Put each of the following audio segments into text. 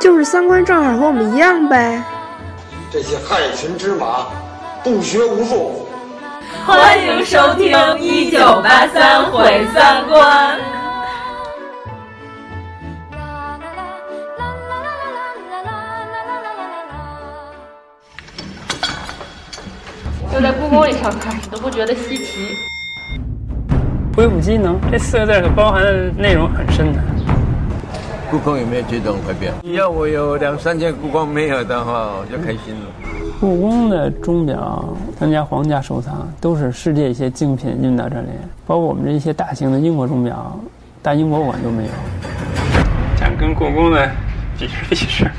就是三观正好和我们一样呗。这些害群之马，不学无术。欢迎收听《一九八三毁三观》。就在故宫里上课，你都不觉得稀奇。恢复机能这四个字可包含的内容很深的。故宫有没有觉得很快变？要我有两三件故宫没有的话，我就开心了。故宫的钟表，咱家皇家收藏，都是世界一些精品运到这里，包括我们这一些大型的英国钟表，大英博物馆都没有。想跟故宫的比试比试。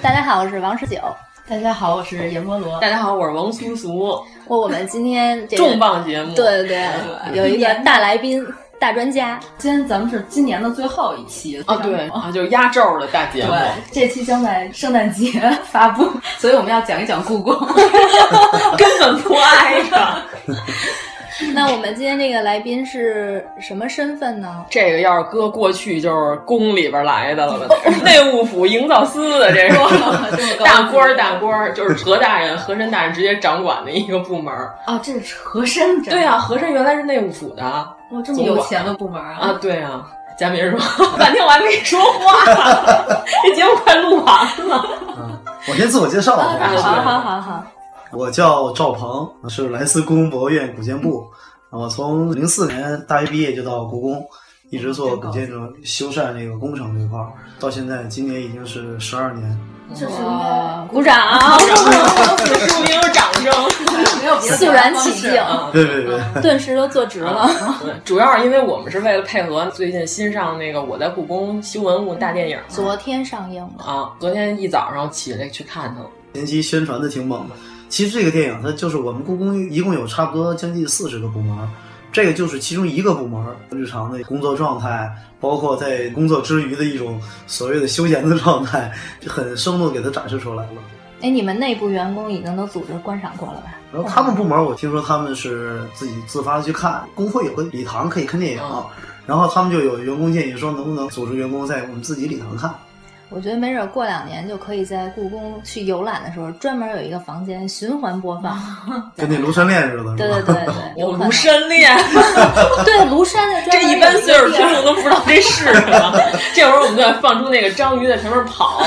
大家好，我是王十九。大家好，我是阎摩罗。大家好，我是王苏苏。我我们今天这重磅节目，对对对，有一个大来宾、大专家。今天咱们是今年的最后一期啊，对啊，就是压轴的大节目。对，这期将在圣诞节发布，所以我们要讲一讲故宫，根本不挨着。那我们今天这个来宾是什么身份呢？这个要是搁过去就是宫里边来的了，内务府营造司的这是 大官儿，大官儿就是和大人、和珅大人直接掌管的一个部门啊。这是和珅，对啊，和珅原来是内务府的，哇，这么有钱的部门啊！啊，对啊。佳明说：“半天我还没说话，这节目快录完了。”嗯，我先自我介绍好，好，好，好。我叫赵鹏，是莱斯故宫博物院古建部。我从零四年大学毕业就到故宫，一直做古建筑修缮这个工程这块儿，到现在今年已经是十二年。哇鼓掌，没有掌声，没有肃然起敬，对对对，顿时都坐直了。主要是因为我们是为了配合最近新上那个《我在故宫修文物》大电影，昨天上映的啊，昨天一早上起来去看它了。前期宣传的挺猛的。其实这个电影它就是我们故宫一共有差不多将近四十个部门，这个就是其中一个部门日常的工作状态，包括在工作之余的一种所谓的休闲的状态，就很生动给它展示出来了。哎，你们内部员工已经都组织观赏过了吧？然后他们部门我听说他们是自己自发的去看，工会有个礼堂可以看电影，然后他们就有员工建议说能不能组织员工在我们自己礼堂看。我觉得没准过两年就可以在故宫去游览的时候，专门有一个房间循环播放，跟那庐山恋似的。对对对对，有 庐山恋。对庐山的，这一般岁数听众都不知道这是什么。这会儿我们就要放出那个章鱼在前面跑，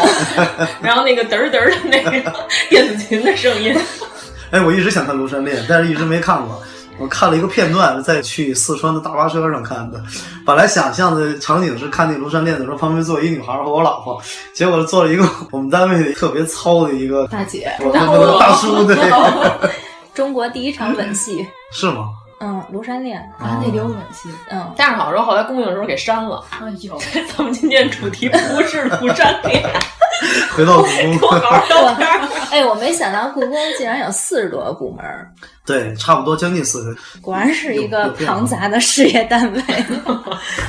然后那个嘚儿嘚儿的那个电子琴的声音。哎，我一直想看庐山恋，但是一直没看过。我看了一个片段，在去四川的大巴车上看的。本来想象的场景是看那庐山恋的时候，旁边坐一女孩和我老婆，结果坐了一个我们单位特别糙的一个大姐，大叔对。中国第一场吻戏是吗？嗯，庐山恋啊，那里有吻戏。嗯，但是好像后来公映的时候给删了。哎呦，咱们今天主题不是庐山恋。回到故宫。哎，我没想到故宫竟然有四十多个部门。对，差不多将近四十。果然是一个庞杂的事业单位。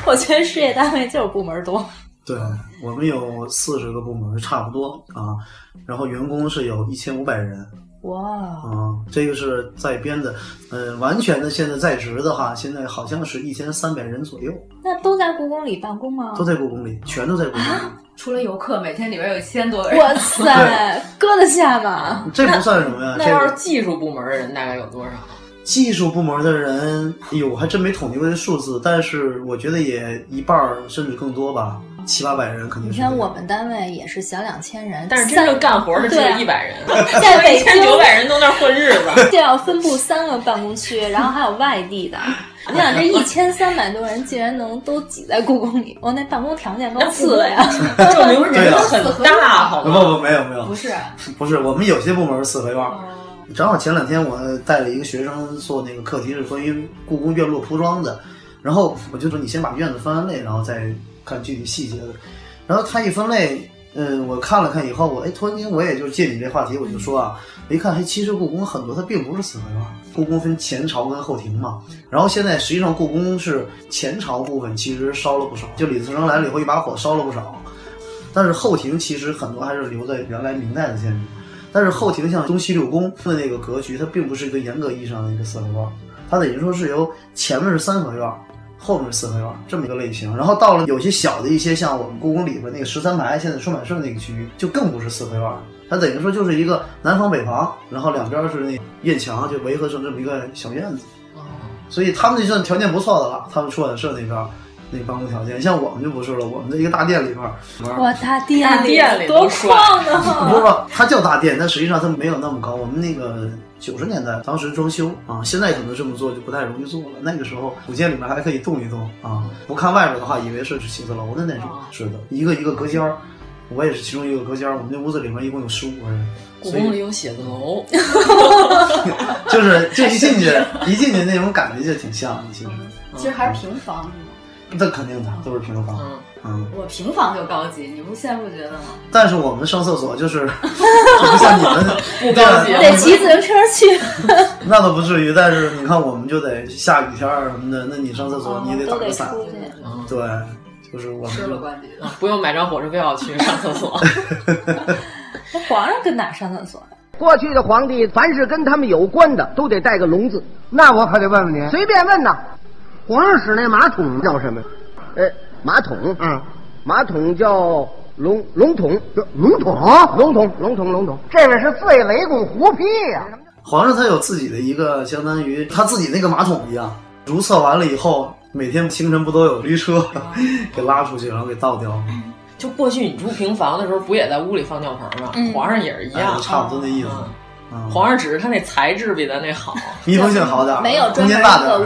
我觉得事业单位就是部门多。对我们有四十个部门，差不多啊。然后员工是有一千五百人。哇。啊，这个是在编的，呃，完全的现在在职的话，现在好像是一千三百人左右。那都在故宫里办公吗？都在故宫里，全都在故宫里。除了游客，每天里边有一千多个人。哇 塞，搁得下吗？这不算什么呀。那要是技术部门的人大概有多少？技术部门的人，哎呦，我还真没统计过这数字，但是我觉得也一半甚至更多吧，七八百人肯定是。你看我们单位也是小两千人，但是真正干活的只有一百人，在北 京九百人都那混日子，就要分布三个办公区，然后还有外地的。你想这一千三百多人竟然能都挤在故宫里，我那办公条件够次了呀！证明人很大，好吗？不不，没有没有，不是不是，我们有些部门是四合院。正好前两天我带了一个学生做那个课题，是关于故宫院落铺装的。然后我就说你先把院子翻完类，然后再看具体细节的。然后他一分类，嗯，我看了看以后，我哎，突然间我也就借你这话题，我就说啊，我一看，哎，其实故宫很多它并不是四合院，故宫分前朝跟后庭嘛。然后现在实际上故宫是前朝部分其实烧了不少，就李自成来了以后一把火烧了不少，但是后庭其实很多还是留在原来明代的建筑。但是后庭像东西六宫的那个格局，它并不是一个严格意义上的一个四合院，它等于说是由前面是三合院。后面是四合院这么一个类型，然后到了有些小的一些，像我们故宫里边那个十三排，现在出版社那个区域就更不是四合院了，它等于说就是一个南房北房，然后两边是那院墙，就围合成这么一个小院子。哦，所以他们就算条件不错的了，他们出版社那边那办公条件，像我们就不是了，我们的一个大殿里边。哇，大殿大殿里多旷啊！不是，它叫大殿，但实际上它没有那么高。我们那个。九十年代，当时装修啊，现在可能这么做就不太容易做了。那个时候古建里面还可以动一动啊，不看外边的话，以为是写字楼的那种。是的，一个一个隔间儿，我也是其中一个隔间儿。我们那屋子里面一共有十五个人。故宫里有写字楼，就是这一进去，一进去那种感觉就挺像的。其实，其实还是平房。那肯定的，都是平房。嗯，我平房就高级，你不现在不觉得吗？但是我们上厕所就是 不像你们不高级，得骑自行车去。那倒不至于，但是你看，我们就得下雨天什么的，那你上厕所你也得打个伞。对，就是我们吃了关节，不用买张火车票去上厕所。那皇上跟哪上厕所呀？过去的皇帝，凡是跟他们有关的，都得带个龙字。那我可得问问您，随便问呐。皇上使那马桶叫什么？呃，马桶，嗯，马桶叫龙龙桶，龙桶，龙桶，龙桶，龙桶。这位是醉雷公胡屁呀！皇上他有自己的一个，相当于他自己那个马桶一样，如厕完了以后，每天清晨不都有驴车 给拉出去，然后给倒掉吗。就过去你住平房的时候，不也在屋里放尿盆吗？皇上也是一样，差不多那意思。皇上只是他那材质比咱那好，密封性好点儿，没有专门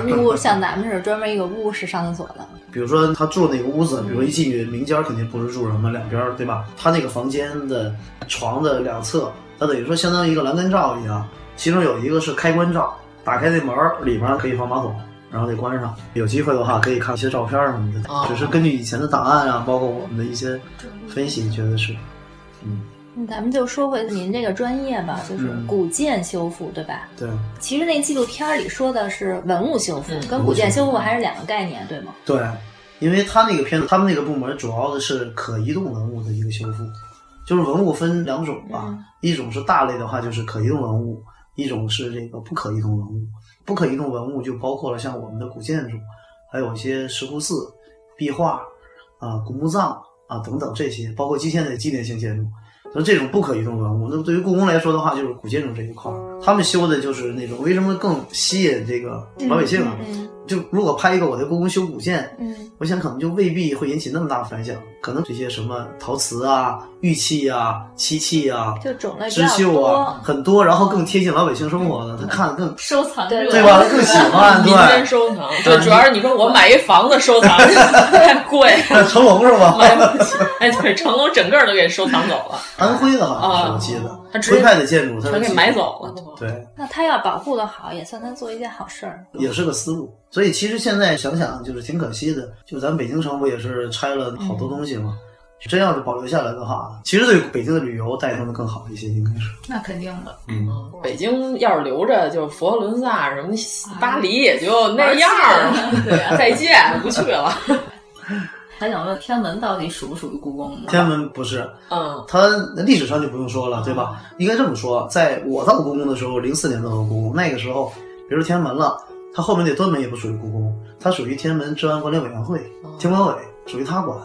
一个屋，像咱们是专门一个屋是上厕所的。比如说他住那个屋子，比如一进去明间肯定不是住什么，两边对吧？他那个房间的床的两侧，它等于说相当于一个栏杆罩一样，其中有一个是开关罩，打开那门儿里面可以放马桶，然后得关上。有机会的话可以看一些照片什么的，只是根据以前的档案啊，包括我们的一些分析，觉得是，嗯。咱们就说回您这个专业吧，就是古建修复，对吧？对。其实那纪录片里说的是文物修复，跟古建修复还是两个概念，对吗？对，因为他那个片子，他们那个部门主要的是可移动文物的一个修复，就是文物分两种吧，一种是大类的话就是可移动文物，一种是这个不可移动文物。不可移动文物就包括了像我们的古建筑，还有一些石窟寺、壁画啊、古墓葬啊等等这些，包括今天的纪念性建筑。那这种不可移动文物，那对于故宫来说的话，就是古建筑这一块儿，他们修的就是那种为什么更吸引这个老百姓啊？就如果拍一个我在故宫修古建，嗯，我想可能就未必会引起那么大反响，可能这些什么陶瓷啊、玉器啊、漆器啊、就种类织绣啊很多，然后更贴近老百姓生活的，他看更 收藏对吧？更喜欢民间收藏，对，主要是你说我买一房子收藏 太贵，成龙是吧？买不起，哎，对，成龙整个都给收藏走了，安徽的好像是我记得，他徽派的建筑他全给买走了，对。那他要保护的好，也算他做一件好事儿，也是个思路。所以其实现在想想，就是挺可惜的。就咱北京城不也是拆了好多东西吗？真要是保留下来的话，其实对北京的旅游带动的更好一些，应该是。那肯定的。嗯，北京要是留着，就佛罗伦萨什么巴黎也就那样了。对，再见，不去了。还想问天安门到底属不属于故宫？天安门不是。嗯。它历史上就不用说了，对吧？应该这么说，在我到故宫的时候，零四年到的故宫，那个时候，比如天安门了。它后面那端门也不属于故宫，它属于天安门治安管理委员会，天管委属于他管。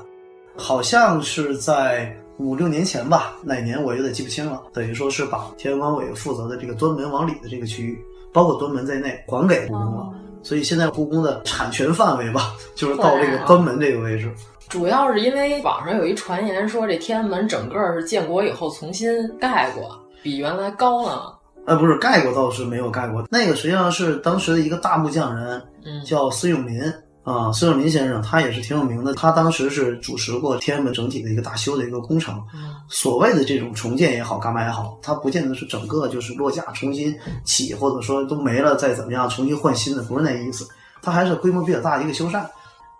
好像是在五六年前吧，哪年我有点记不清了。等于说是把天安管委负责的这个端门往里的这个区域，包括端门在内，还给故宫了。所以现在故宫的产权范围吧，就是到这个端门这个位置。主要是因为网上有一传言说，这天安门整个是建国以后重新盖过，比原来高了。呃，不是盖过倒是没有盖过，那个实际上是当时的一个大木匠人，叫孙永林啊，孙永林先生，他也是挺有名的。他当时是主持过天安门整体的一个大修的一个工程。所谓的这种重建也好，干嘛也好，它不见得是整个就是落架重新起，或者说都没了再怎么样重新换新的，不是那意思。它还是规模比较大的一个修缮。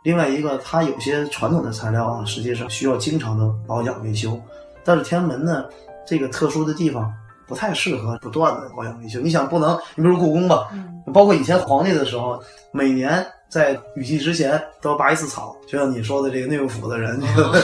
另外一个，它有些传统的材料啊，实际上需要经常的保养维修。但是天安门呢，这个特殊的地方不太适合不断的保养维修。你想，不能，你比如故宫吧，包括以前皇帝的时候，每年在雨季之前都要拔一次草，就像你说的这个内务府的人，这个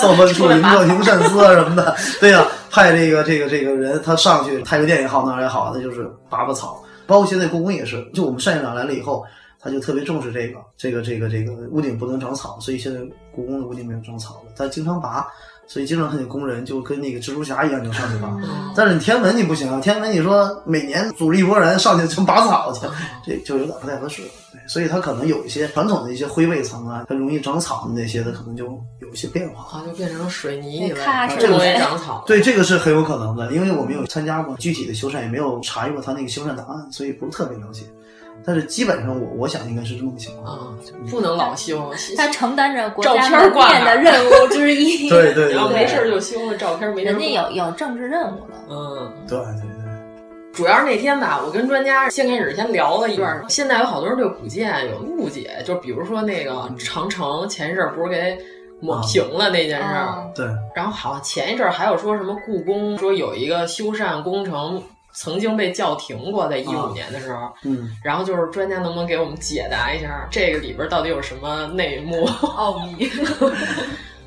造办处、营造营善司啊什么的，对呀、派这个这个这个人他上去，太和殿也好，哪儿也好，那就是拔拔草。包括现在故宫也是，就我们单院长来了以后，他就特别重视这个，这个这个这个屋顶不能长草，所以现在故宫的屋顶没有长草了，他经常拔。所以经常看见工人就跟那个蜘蛛侠一样就上去拔，但是你天文你不行啊！天文你说每年组织一拨人上去就拔草去，这就有点不太合适。对，所以它可能有一些传统的一些灰背层啊，它容易长草的那些的，可能就有一些变化。啊，就变成水泥一类，咔哧这容易长草。对，这个是很有可能的，因为我没有参加过具体的修缮，也没有查阅过他那个修缮档案，所以不是特别了解。但是基本上我我想应该是这么个情况啊，不能老修，他承担着国照家片挂门面的任务 之一。对对对然后没事就修了照片，没人家有有政治任务了。嗯，对对对。主要是那天吧，我跟专家先开始先聊了一段。现在有好多人对古建有误解，就比如说那个长城前一阵不是给抹平了那件事儿、啊，对。然后好像前一阵还有说什么故宫说有一个修缮工程。曾经被叫停过，在一五年的时候，嗯，然后就是专家能不能给我们解答一下这个里边到底有什么内幕 奥秘？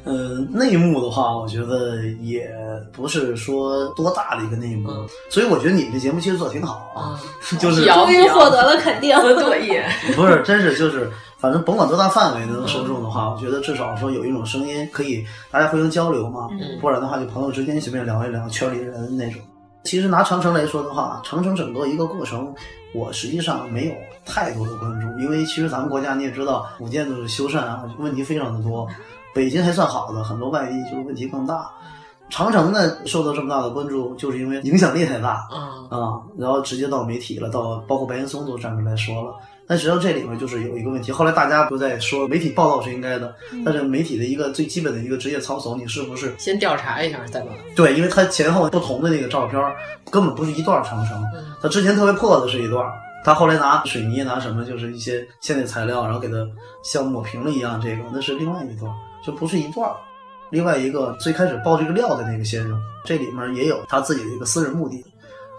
呃，内幕的话，我觉得也不是说多大的一个内幕，嗯、所以我觉得你们这节目其实做的挺好啊，就是终于获得了肯定，对，不是，真是就是，反正甭管多大范围能受众的话，我觉得至少说有一种声音可以大家互相交流嘛，嗯、不然的话就朋友之间随便聊一聊，圈里人那种。其实拿长城来说的话，长城整个一个过程，我实际上没有太多的关注，因为其实咱们国家你也知道，古建筑修缮啊，问题非常的多。北京还算好的，很多外地就是问题更大。长城呢受到这么大的关注，就是因为影响力太大啊啊，然后直接到媒体了，到包括白岩松都站出来说了。但实际上这里面就是有一个问题，后来大家都在说媒体报道是应该的，但是媒体的一个最基本的一个职业操守，你是不是先调查一下再报？对，因为他前后不同的那个照片根本不是一段长城，他之前特别破的是一段，他后来拿水泥拿什么，就是一些现代材料，然后给它像抹平了一样，这个那是另外一段，就不是一段。另外一个最开始爆这个料的那个先生，这里面也有他自己的一个私人目的。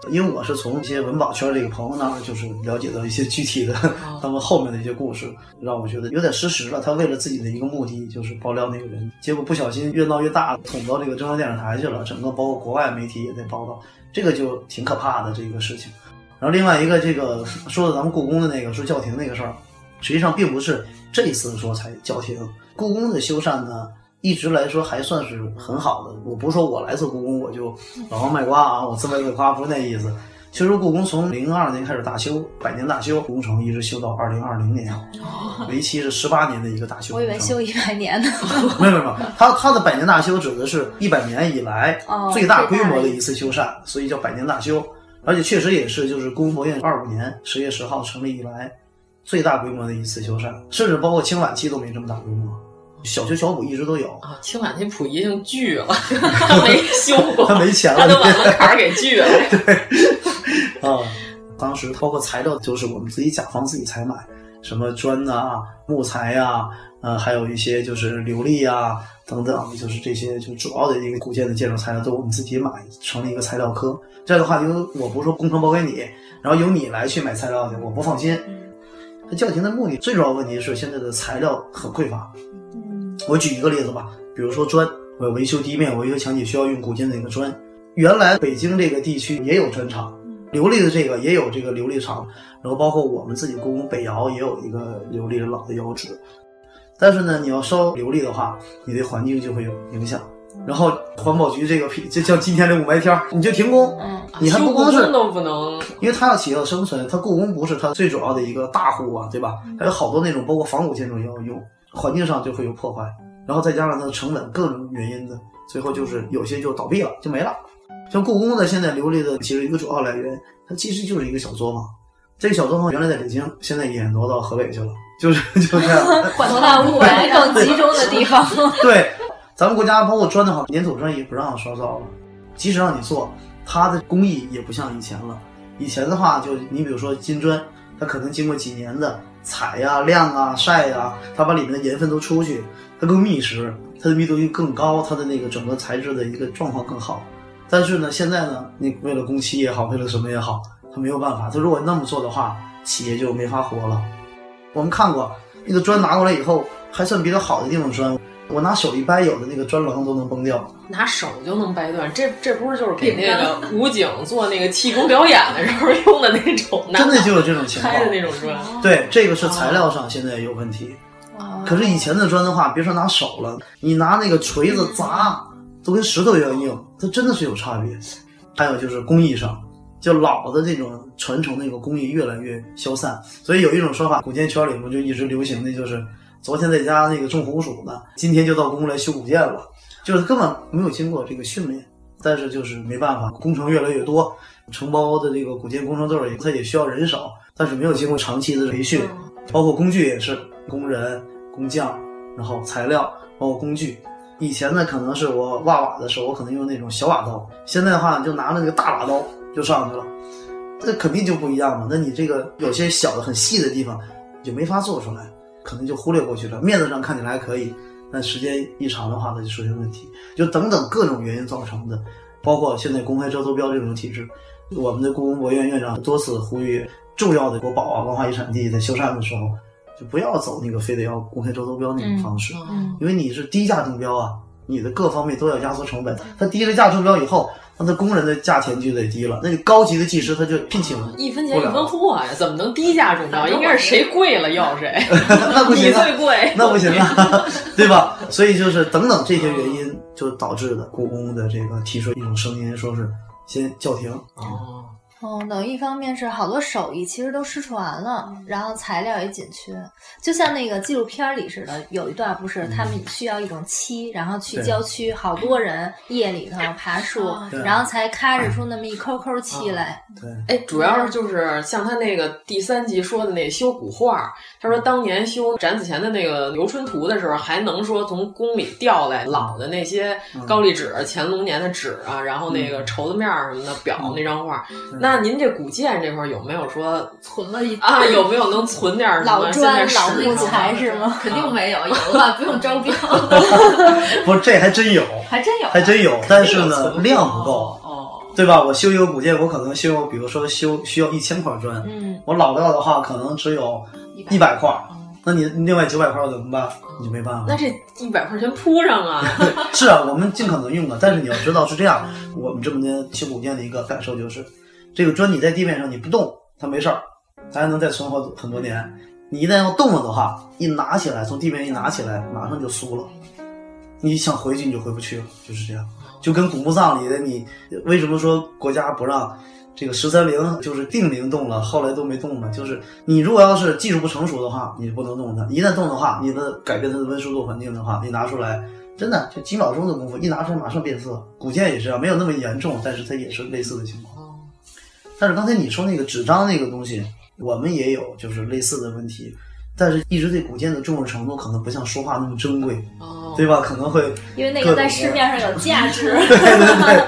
因为我是从一些文保圈这个朋友那儿，就是了解到一些具体的 他们后面的一些故事，让我觉得有点失实了。他为了自己的一个目的，就是爆料那个人，结果不小心越闹越大，捅到这个中央电视台去了，整个包括国外媒体也在报道，这个就挺可怕的这个事情。然后另外一个这个说的咱们故宫的那个说叫停那个事儿，实际上并不是这一次说才叫停，故宫的修缮呢。一直来说还算是很好的，我不是说我来自故宫我就老王卖瓜啊，我自卖自夸不是那意思。其实故宫从零二年开始大修，百年大修工程一直修到二零二零年，为期是十八年的一个大修。我以为修一百年呢。没有没有它它的百年大修指的是一百年以来最大规模的一次修缮，所以叫百年大修。而且确实也是就是故宫博物院二五年十月十号成立以来最大规模的一次修缮，甚至包括清晚期都没这么大规模。小修小补一直都有啊，清晚期溥仪已经锯了，他没修过，他没钱了，他都把门槛给锯了。对，啊，当时包括材料都是我们自己甲方自己采买，什么砖呐、啊、木材呀、啊，呃，还有一些就是琉璃啊等等，就是这些就主要的一个古建的建筑材料都我们自己买，成立一个材料科。这样的话，因为我不是说工程包给你，然后由你来去买材料去，我不放心。他叫停的目的最主要问题是现在的材料很匮乏。我举一个例子吧，比如说砖，我要维修地面、维修墙体需要用古建的那个砖。原来北京这个地区也有砖厂，琉璃的这个也有这个琉璃厂，然后包括我们自己故宫北窑也有一个琉璃的老的窑址。但是呢，你要烧琉璃的话，你对环境就会有影响。然后环保局这个批，就像今天这雾霾天你就停工，嗯，你还不光是都不能，因为它要企业生存，它故宫不是它最主要的一个大户啊，对吧？还有好多那种包括仿古建筑也要用。环境上就会有破坏，然后再加上它的成本各种原因的，最后就是有些就倒闭了，就没了。像故宫的现在琉璃的其实一个主要来源，它其实就是一个小作坊。这个小作坊原来在北京，现在也挪到河北去了，就是 就这样，挪到雾霾更集中的地方。对，咱们国家包括砖的话，粘土砖也不让烧造了，即使让你做，它的工艺也不像以前了。以前的话，就你比如说金砖。它可能经过几年的采呀、晾啊、晒呀，它把里面的盐分都出去，它更密实，它的密度就更高，它的那个整个材质的一个状况更好。但是呢，现在呢，你为了工期也好，为了什么也好，它没有办法。它如果那么做的话，企业就没法活了。我们看过那个砖拿过来以后，还算比较好的地方砖，我拿手一掰，有的那个砖棱都能崩掉。拿手就能掰断，这这不是就是给那个武警做那个气功表演的时候 用的那种？真的就有这种情况。开的那种砖。对，这个是材料上现在有问题。可是以前的砖的话，别说拿手了，你拿那个锤子砸，都跟石头一样硬，它真的是有差别。还有就是工艺上，就老的这种传承那个工艺越来越消散，所以有一种说法，古建圈里面就一直流行的就是，昨天在家那个种红薯呢，今天就到工来修古建了，就是根本没有经过这个训练。但是就是没办法，工程越来越多，承包的这个古建工程队它也需要人手，但是没有经过长期的培训，包括工具也是工人。工匠，然后材料，包括工具。以前呢，可能是我挖瓦的时候，我可能用那种小瓦刀，现在的话就拿那个大瓦刀就上去了，那肯定就不一样嘛。那你这个有些小的很细的地方就没法做出来，可能就忽略过去了。面子上看起来还可以，但时间一长的话，它就出现问题。就等等各种原因造成的，包括现在公开招投标这种体制，我们的故宫博物院院长多次呼吁，重要的国宝啊、文化遗产地在修缮的时候。就不要走那个非得要公开招投标那种方式，嗯、因为你是低价中标啊，你的各方面都要压缩成本。他低了价中标以后，那他工人的价钱就得低了，那你高级的技师他就聘请了一分钱一分货呀，怎么能低价中招？应该是谁贵了要谁，那不行、啊，你最贵，那不行啊，对吧？所以就是等等这些原因，就导致的故宫的这个提出一种声音，说是先叫停哦。哦，等一方面是好多手艺其实都失传了，然后材料也紧缺，就像那个纪录片里似的，有一段不是他们需要一种漆，然后去郊区，好多人夜里头爬树，然后才开着出那么一抠抠漆来。对，哎，主要是就是像他那个第三集说的那修古画，他说当年修展子虔的那个游春图的时候，还能说从宫里调来老的那些高丽纸、乾隆年的纸啊，然后那个绸子面什么的裱那张画，那。那您这古建这块有没有说存了一啊？有没有能存点老砖、老木材是吗？肯定没有，有的话不用招标。不是，这还真有，还真有，还真有，但是呢，量不够，哦，对吧？我修一个古建，我可能修，比如说修需要一千块砖，嗯，我老料的话可能只有一百块，那你另外九百块怎么办？你就没办法。那这一百块全铺上啊？是啊，我们尽可能用的，但是你要知道是这样，我们这么年修古建的一个感受就是。这个砖你在地面上你不动，它没事儿，它还能再存活很多年。你一旦要动了的话，一拿起来，从地面一拿起来，马上就酥了。你想回去你就回不去了，就是这样。就跟古墓葬里的你，为什么说国家不让这个十三陵就是定陵动了，后来都没动呢？就是你如果要是技术不成熟的话，你不能动它；一旦动的话，你的改变它的温湿度环境的话，你拿出来，真的就几秒钟的功夫，一拿出来马上变色。古建也是啊，没有那么严重，但是它也是类似的情况。但是刚才你说那个纸张那个东西，我们也有就是类似的问题，但是一直对古建的重视程度可能不像说话那么珍贵，哦，对吧？可能会因为那个在市面上有价值。对对对，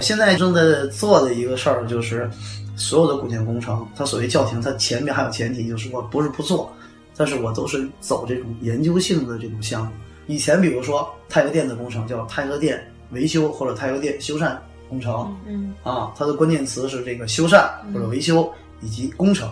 现在正在做的一个事儿就是，所有的古建工程，它所谓叫停，它前面还有前提，就是我不是不做，但是我都是走这种研究性的这种项目。以前比如说太和殿的工程叫太和殿维修或者太和殿修缮。工程，嗯啊，它的关键词是这个修缮或者维修以及工程。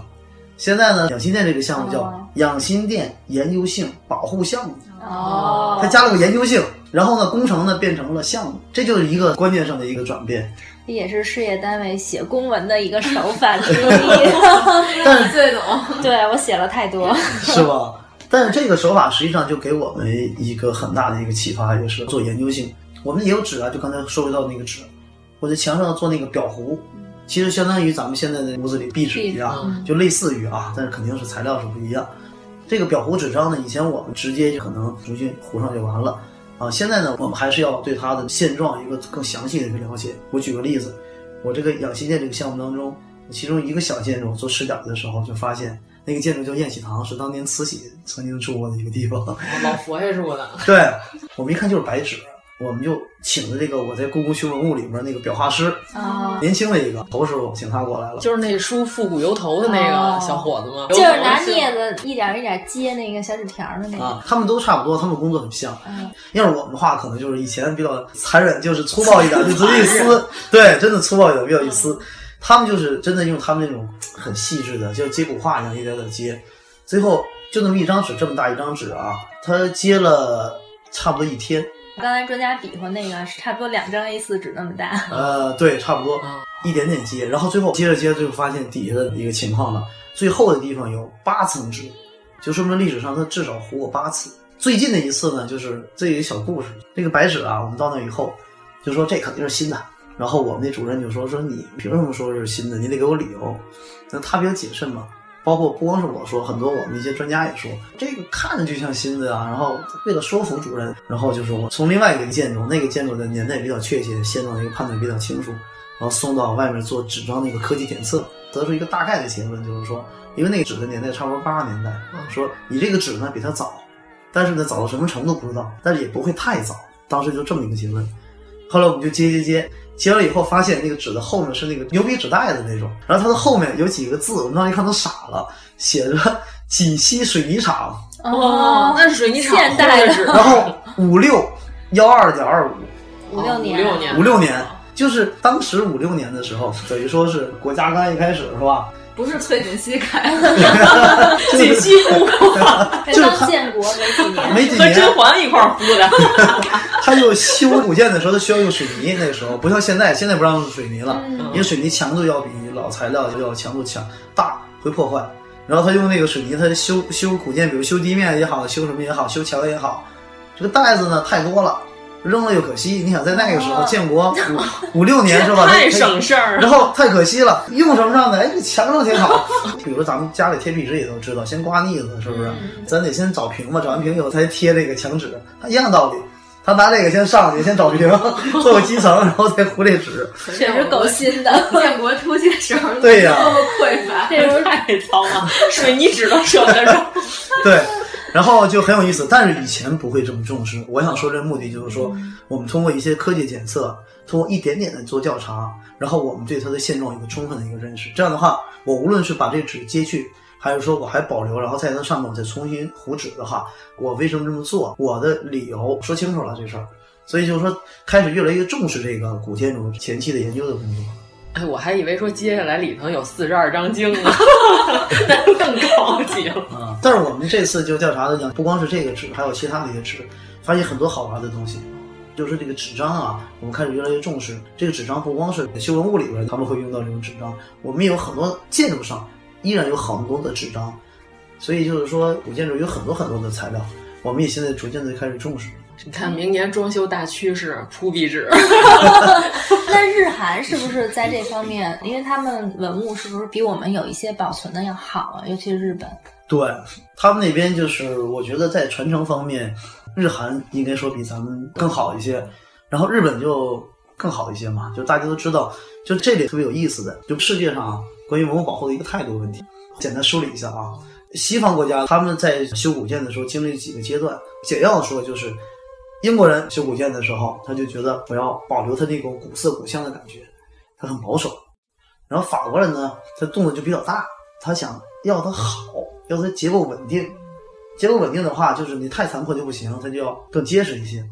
现在呢，养心殿这个项目叫养心殿研究性保护项目，哦，它加了个研究性，然后呢，工程呢变成了项目，这就是一个观念上的一个转变。这也是事业单位写公文的一个手法之一。但是最懂，对我写了太多，是吧？但是这个手法实际上就给我们一个很大的一个启发，就是做研究性。我们也有纸啊，就刚才说回到那个纸。我在墙上做那个裱糊，其实相当于咱们现在的屋子里壁纸一样，就类似于啊，但是肯定是材料是不一样。这个裱糊纸张呢，以前我们直接就可能重新糊上就完了啊，现在呢，我们还是要对它的现状一个更详细的一个了解。我举个例子，我这个养心殿这个项目当中，其中一个小建筑做试点的时候，就发现那个建筑叫宴喜堂，是当年慈禧曾经住过的一个地方，老佛爷住的。对，我们一看就是白纸。我们就请的这个我在故宫修文物里面那个裱画师，啊，年轻的一个侯师傅，请他过来了。就是那梳复古油头的那个小伙子吗？就是拿镊子一点一点接那个小纸条的那个。啊，他们都差不多，他们工作很像。嗯，要是我们的话，可能就是以前比较残忍，就是粗暴一点，就直接一撕。对，真的粗暴一点，比较一撕。他们就是真的用他们那种很细致的，就接骨画一样，一点点接。最后就那么一张纸，这么大一张纸啊，他接了差不多一天。刚才专家比划那个是差不多两张 A 4纸那么大。呃，对，差不多，一点点接，然后最后接着接着就发现底下的一个情况了，最厚的地方有八层纸，就说明历史上它至少糊过八次。最近的一次呢，就是这一个小故事，这个白纸啊，我们到那以后就说这肯定是新的，然后我们那主任就说说你凭什么说是新的？你得给我理由。那他比较谨慎嘛。包括不光是我说，很多我们一些专家也说，这个看着就像新的啊。然后为了说服主任，然后就是我从另外一个建筑，那个建筑的年代比较确切，现状的一个判断比较清楚，然后送到外面做纸张那个科技检测，得出一个大概的结论，就是说，因为那个纸的年代差不多八十年代，说你这个纸呢比它早，但是呢早到什么程度不知道，但是也不会太早。当时就这么一个结论。后来我们就接接接。接了以后，发现那个纸的后面是那个牛皮纸袋的那种，然后它的后面有几个字，我们当时一看都傻了，写着“锦溪水泥厂”。哦，那是水泥厂现代的纸。然后五六幺二点二五，五六年，五六年，五六年，就是当时五六年的时候，等于说是国家刚一开始是吧？不是崔锦溪开的 锦溪故宫，这刚建国没几年，没几年，和甄嬛一块儿敷的。他就修古建的时候，他需要用水泥，那个时候不像现在，现在不让用水泥了，嗯因为水泥强度要比老材料要强度强大，会破坏。然后他用那个水泥，他修修古建，比如修地面也好，修什么也好，修墙也好，这个袋子呢太多了。扔了又可惜，你想在那个时候，建国 五五六年是吧？太省事儿。然后太可惜了，用什么上呢？哎，这墙上挺好。比如咱们家里贴壁纸也都知道，先刮腻子是不是？咱得先找平嘛，找完平以后才贴这个墙纸，一样道理。他拿这个先上去，先找平，做个基层，然后再糊这纸。确实够新的。建国初期的时候，对呀，多么匮乏，这时候太糙了，水泥纸都舍得扔。对。然后就很有意思，但是以前不会这么重视。我想说这目的就是说，我们通过一些科技检测，通过一点点的做调查，然后我们对它的现状有个充分的一个认识。这样的话，我无论是把这纸揭去，还是说我还保留，然后在它上面我再重新糊纸的话，我为什么这么做？我的理由说清楚了这事儿。所以就是说，开始越来越重视这个古建筑前期的研究的工作。我还以为说接下来里头有四十二章经呢，那更高级了啊！但是我们这次就调查的讲，不光是这个纸，还有其他的一些纸，发现很多好玩的东西。就是这个纸张啊，我们开始越来越重视。这个纸张不光是修文物里边他们会用到这种纸张，我们有很多建筑上依然有很多的纸张，所以就是说古建筑有很多很多的材料，我们也现在逐渐的开始重视。你看明年装修大趋势，铺壁纸。那日韩是不是在这方面，因为他们文物是不是比我们有一些保存的要好啊？尤其是日本。对他们那边就是，我觉得在传承方面，日韩应该说比咱们更好一些，然后日本就更好一些嘛。就大家都知道，就这里特别有意思的，就世界上啊关于文物保护的一个态度问题，简单梳理一下啊。西方国家他们在修古建的时候经历几个阶段，简要说就是。英国人修古建的时候，他就觉得我要保留他那种古色古香的感觉，他很保守。然后法国人呢，他动作就比较大，他想要它好，要它结构稳定。结构稳定的话，就是你太残破就不行，它就要更结实一些。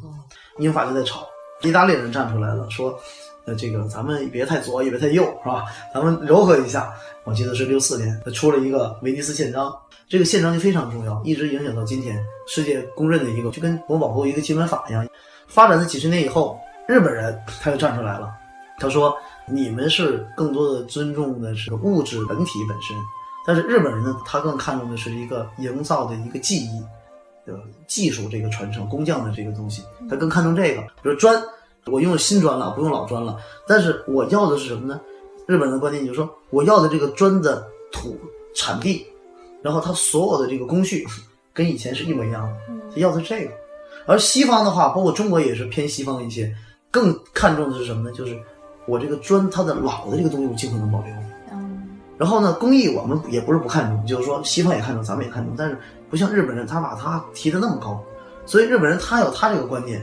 英法就在吵，意大利人站出来了，说：“呃，这个咱们别太左，也别太右，是吧？咱们柔和一下。”我记得是六四年，他出了一个《威尼斯宪章》。这个宪章就非常重要，一直影响到今天，世界公认的一个，就跟文物保护一个基本法一样。发展了几十年以后，日本人他又站出来了，他说：“你们是更多的尊重的是物质本体本身，但是日本人呢，他更看重的是一个营造的一个技艺的技术这个传承，工匠的这个东西，他更看重这个。比如砖，我用新砖了，不用老砖了，但是我要的是什么呢？日本人的观点就是说，我要的这个砖的土产地。”然后它所有的这个工序 跟以前是一模一样的，他要的是这个。而西方的话，包括中国也是偏西方一些，更看重的是什么呢？就是我这个砖它的老的这个东西，我尽可能保留。然后呢，工艺我们也不是不看重，就是说西方也看重，咱们也看重，但是不像日本人，他把它提的那么高。所以日本人他有他这个观念，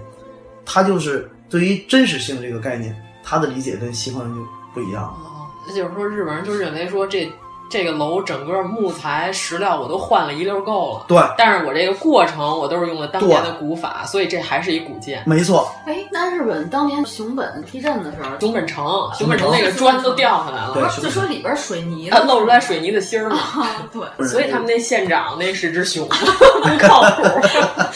他就是对于真实性这个概念，他的理解跟西方人就不一样。哦，那就是说日本人就认为说这。这个楼整个木材石料我都换了一溜够了，对。但是我这个过程我都是用了当年的古法，所以这还是一古建。没错。哎，那日本当年熊本地震的时候，熊本城，熊本城那个砖都掉下来了，就说里边水泥啊露出来水泥的芯儿嘛。对。所以他们那县长那是只熊，不靠谱。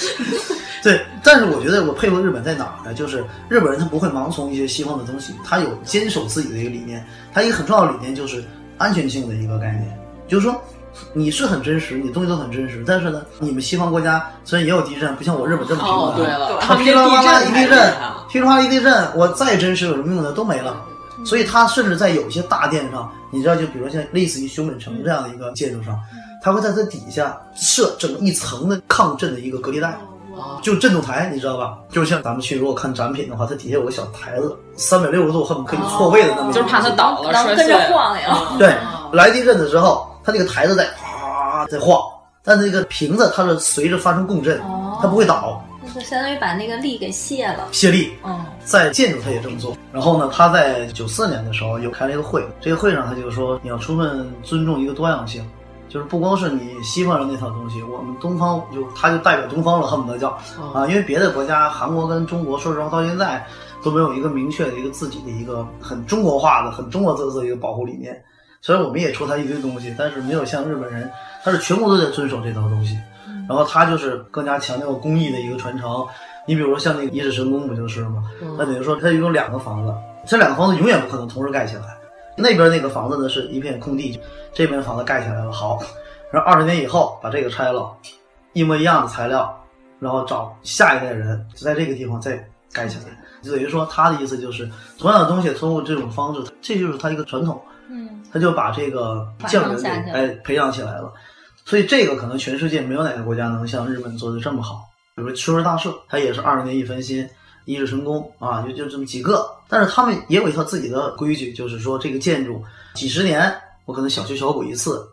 对，但是我觉得我佩服日本在哪儿呢？就是日本人他不会盲从一些西方的东西，他有坚守自己的一个理念。他一个很重要的理念就是安全性的一个概念。就是说，你是很真实，你东西都很真实，但是呢，你们西方国家虽然也有地震，不像我日本这么频繁。哦，对了，他噼里啪啦一地震，噼里啪啦一地震，我再真实有什么用呢？都没了。所以它甚至在有些大殿上，你知道，就比如像类似于熊本城这样的一个建筑上，它会在它底下设整一层的抗震的一个隔离带，就震动台，你知道吧？就像咱们去如果看展品的话，它底下有个小台子，三百六十度恨不可以错位的那么，就是怕它倒了，能跟着晃呀。对，来地震的时候。它那个台子在啪在晃，但那个瓶子它是随着发生共振，它不会倒。那就相当于把那个力给卸了。卸力。嗯，在建筑它也这么做。然后呢，他在九四年的时候又开了一个会，这个会上他就说你要充分尊重一个多样性，就是不光是你西方人那套东西，我们东方就它就代表东方了，恨不得叫啊，因为别的国家韩国跟中国说实话到现在都没有一个明确的一个自己的一个很中国化的、很中国特色的一个保护理念。虽然我们也出他一堆东西，但是没有像日本人，他是全国都在遵守这套东西。然后他就是更加强调工艺的一个传承。你比如说像那个伊势神宫不就是吗？那等于说它有两个房子，这两个房子永远不可能同时盖起来。那边那个房子呢是一片空地，这边房子盖起来了。好，然后二十年以后把这个拆了，一模一样的材料，然后找下一代人就在这个地方再盖起来。就等于说他的意思就是同样的东西通过这种方式，这就是他一个传统。嗯，他就把这个匠人给哎培养起来了，所以这个可能全世界没有哪个国家能像日本做的这么好。比如说秋日大社，它也是二十年一分新，一日神功啊，就就这么几个。但是他们也有一套自己的规矩，就是说这个建筑几十年我可能小修小补一次，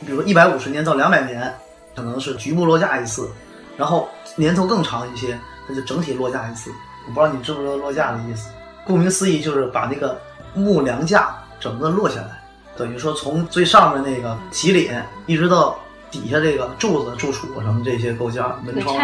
比如说一百五十年到两百年，可能是局部落架一次，然后年头更长一些，它就整体落架一次。我不知道你知不知道落架的意思？顾名思义就是把那个木梁架。整个落下来，等于说从最上面那个起脸，一直到底下这个柱子、柱础什么这些构件、门窗，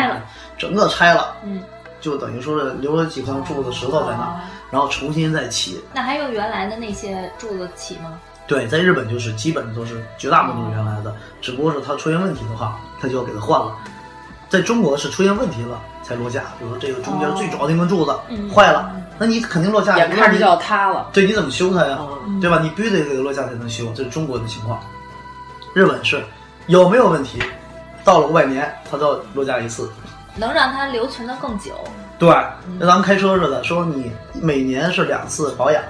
整个拆了，嗯，就等于说是留了几块柱子、石头在那，然后重新再起。那还用原来的那些柱子起吗？对，在日本就是基本都是绝大部分都是原来的，只不过是它出现问题的话，它就要给它换了。在中国是出现问题了才落架，比如说这个中间最主要那根柱子坏了。那你肯定落架，眼看着就要塌了。对，你怎么修它呀？对吧？你必须得给它落架才能修，这是中国的情况。日本是有没有问题？到了五百年，它都要落架一次，能让它留存的更久。对，那咱们开车似的，说你每年是两次保养，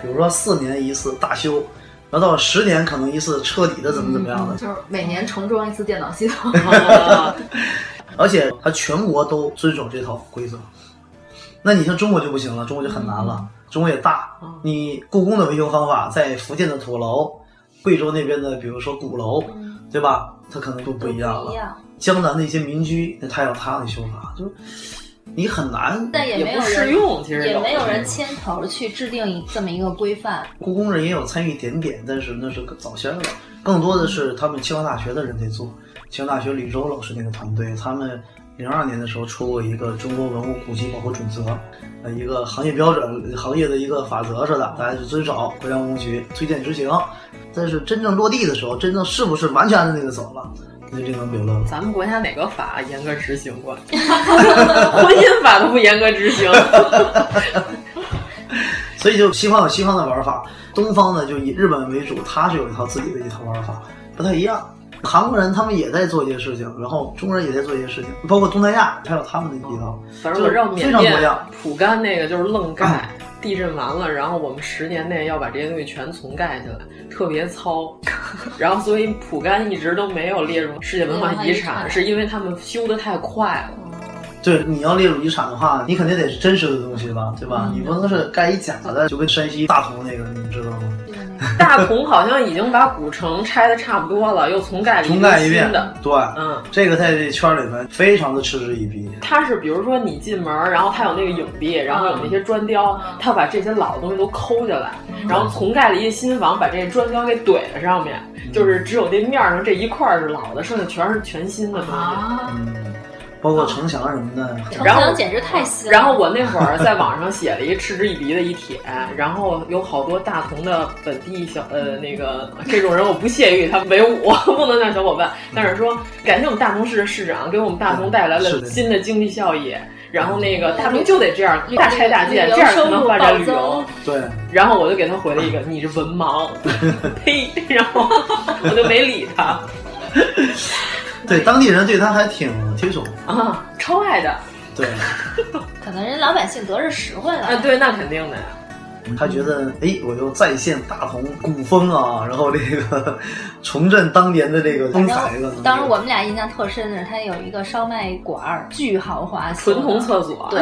比如说四年一次大修，然后到十年可能一次彻底的怎么怎么样的，就是每年重装一次电脑系统。而且它全国都遵守这套规则。那你像中国就不行了，中国就很难了。中国也大，你故宫的维修方法在福建的土楼，贵州那边的比如说鼓楼，对吧？它可能都不一样了。江南的一些民居，那他有他的修法，就你很难，但也没有适用，其实也没有人牵头去制定这么一个规范。故宫人也有参与一点点，但是那是早先了，更多的是他们清华大学的人在做。清华大学吕周老师那个团队，他们。零二年的时候出过一个中国文物古迹保护准则，呃，一个行业标准、行业的一个法则似的，大家去遵守，国家文物局推荐执行。但是真正落地的时候，真正是不是完全按那个走了，那另当别论了。咱们国家哪个法严格执行过？婚姻法都不严格执行。所以就西方有西方的玩法，东方呢就以日本为主，它是有一套自己的一套玩法，不太一样。韩国人他们也在做一些事情，然后中国人也在做一些事情，包括东南亚还有他们的一套，反正我知道缅甸蒲甘那个就是愣盖，地震完了，然后我们十年内要把这些东西全重盖起来，特别糙，然后所以蒲甘一直都没有列入世界文化遗产，是因为他们修的太快了。对，你要列入遗产的话，你肯定得是真实的东西吧，对吧？你不能是盖一假的，就跟山西大同那个，你知道吗？大同好像已经把古城拆的差不多了，又重盖了重盖一遍的。对，嗯，这个在这圈里面非常的嗤之以鼻。它是比如说你进门，然后它有那个影壁，然后有那些砖雕，它把这些老的东西都抠下来，然后重盖了一个新房，把这些砖雕给怼在上面，就是只有这面上这一块是老的，剩下全是全新的东西。嗯。包括城墙什么的，城墙简直太新了。然后我那会儿在网上写了一嗤之以鼻的一帖，然后有好多大同的本地小呃那个这种人，我不屑于与他们为伍，不能叫小伙伴，但是说感谢我们大同市的市长给我们大同带来了新的经济效益。然后那个大同就得这样大拆大建，这样才能发展旅游。对。然后我就给他回了一个：“你是文盲。”呸！然后我就没理他。对，当地人对他还挺推崇啊，超爱的。对，可能人老百姓得着实惠了。啊，对，那肯定的呀。他觉得，哎，我又再现大同古风啊，然后这个重振当年的这个风采了。当时我们俩印象特深的是，他有一个烧麦馆儿，巨豪华，纯铜厕所。对，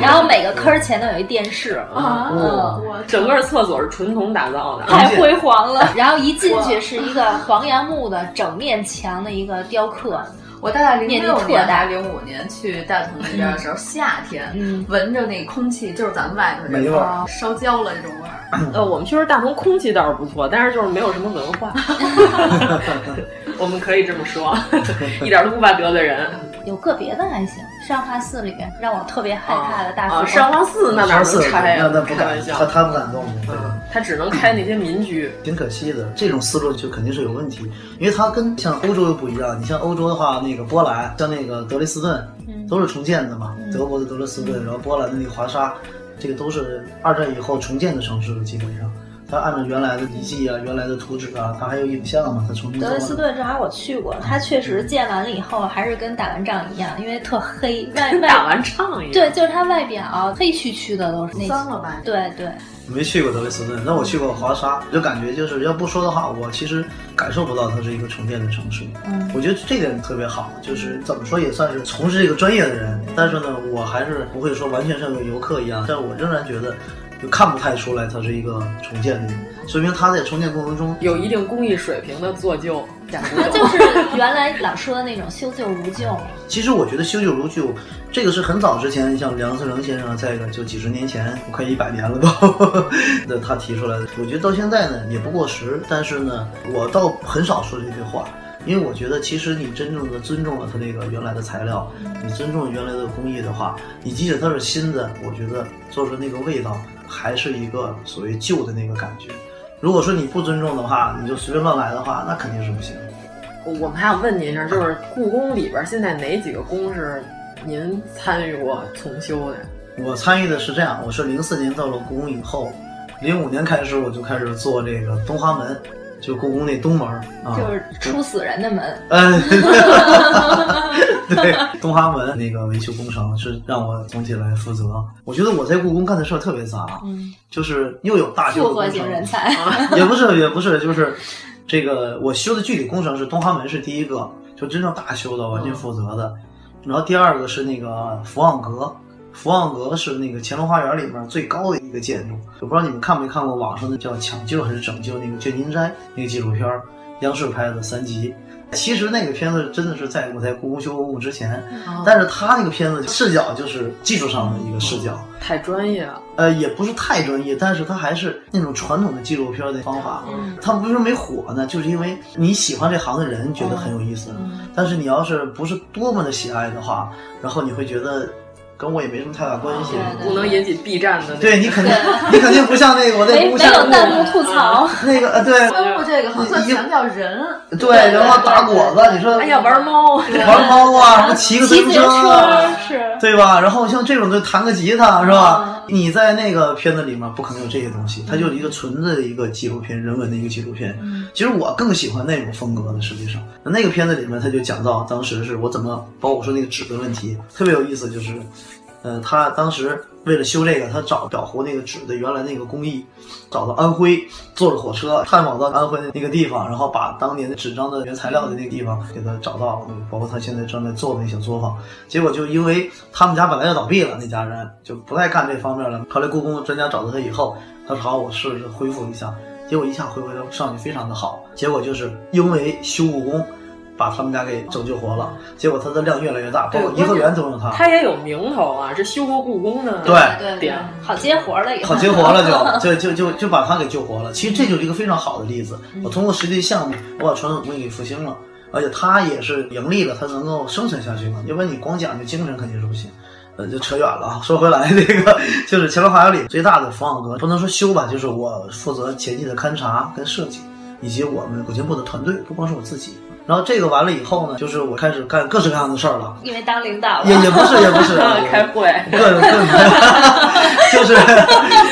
然后每个坑前头有一电视啊，嗯，整个厕所是纯铜打造的，太辉煌了。然后一进去是一个黄杨木的整面墙的一个雕刻。我大概零六年还是零五年去大同那边的时候，夏天闻着那空气就是咱们外头这个烧焦了这种味儿。呃，我们确实大同空气倒是不错，但是就是没有什么文化。我们可以这么说，一点都不怕得罪人。有个别的还行，上华寺里边让我特别害怕的大佛。上华寺那哪能拆呀？那不开玩笑，他他不敢动。他只能开那些民居，挺可惜的。这种思路就肯定是有问题，因为它跟像欧洲又不一样。你像欧洲的话，那个波兰，像那个德累斯顿，都是重建的嘛。德国的德累斯顿，然后波兰的那个华沙，这个都是二战以后重建的城市了，基本上。它按照原来的遗迹啊、原来的图纸啊，它还有影像嘛，它重新。德累斯顿正好我去过，它确实建完了以后还是跟打完仗一样，因为特黑，外外打完仗一样。对，就是它外表黑黢黢的，都是那脏了吧？对对。没去过德累斯顿，那我去过华沙，就感觉就是要不说的话，我其实感受不到它是一个重建的城市。嗯，我觉得这点特别好，就是怎么说也算是从事这个专业的人，但是呢，我还是不会说完全像个游客一样，但我仍然觉得。就看不太出来，它是一个重建的，说明它在重建过程中有一定工艺水平的做旧。那就是原来老说的那种修旧如旧。其实我觉得修旧如旧，这个是很早之前，像梁思成先生，在一个就几十年前，快一百年了都，那他提出来的。我觉得到现在呢也不过时，但是呢，我倒很少说这句话。因为我觉得，其实你真正的尊重了它那个原来的材料，你尊重原来的工艺的话，你即使它是新的，我觉得做出那个味道还是一个所谓旧的那个感觉。如果说你不尊重的话，你就随便乱来的话，那肯定是不行。我们还想问您一下，就是故宫里边现在哪几个宫是您参与过重修的？我参与的是这样，我是零四年到了故宫以后，零五年开始我就开始做这个东华门。就故宫那东门啊，就是出死人的门。嗯，对，东华门那个维修工程是让我总体来负责。我觉得我在故宫干的事儿特别杂，嗯，就是又有大修复合型人才，也不是也不是，就是这个我修的具体工程是东华门是第一个，就真正大修的，完全负责的。然后第二个是那个福旺阁。福望阁是那个乾隆花园里面最高的一个建筑，我不知道你们看没看过网上的叫《抢救还是拯救》那个《卷金斋》那个纪录片，央视拍的三集。其实那个片子真的是在我在故宫修文物之前，但是他那个片子视角就是技术上的一个视角，太专业了。呃，也不是太专业，但是他还是那种传统的纪录片的方法。他为什么没火呢，就是因为你喜欢这行的人觉得很有意思，但是你要是不是多么的喜爱的话，然后你会觉得。跟我也没什么太大关系，不能引起 B 站的。对你肯定，你肯定不像那个我那没没有弹幕吐槽。那个呃，对，文物这个好像强调人。对，然后打果子，你说哎呀，玩猫，玩猫啊，什么骑个自行车，是，对吧？然后像这种就弹个吉他，是吧？你在那个片子里面不可能有这些东西，它就是一个纯粹的一个纪录片，人文的一个纪录片。其实我更喜欢那种风格的，实际上那个片子里面他就讲到当时是我怎么，包括我说那个纸的问题，特别有意思，就是。呃，他当时为了修这个，他找裱糊那个纸的原来那个工艺，找到安徽，坐着火车探访到安徽的那个地方，然后把当年的纸张的原材料的那个地方给他找到，包括他现在正在做的那小作坊。结果就因为他们家本来要倒闭了，那家人就不再干这方面了。后来故宫专家找到他以后，他说好，我试着恢复一下。结果一下回回都上去非常的好，结果就是因为修故宫。把他们家给拯救活了，结果他的量越来越大，包括颐和园都用它。它也有名头啊，这修过故宫的对对对，好接活了也好接活了就就就就就把它给救活了。其实这就是一个非常好的例子。我通过实际项目，我把传统工艺给复兴了，而且它也是盈利了，它能够生存下去嘛。要不然你光讲究精神肯定是不行。呃，就扯远了啊。说回来，这个就是乾隆花园里最大的符号阁，不能说修吧，就是我负责前期的勘察跟设计，以及我们古建部的团队，不光是我自己。然后这个完了以后呢，就是我开始干各式各样的事儿了。因为当领导了，也也不是也不是 开会，各种各种，就是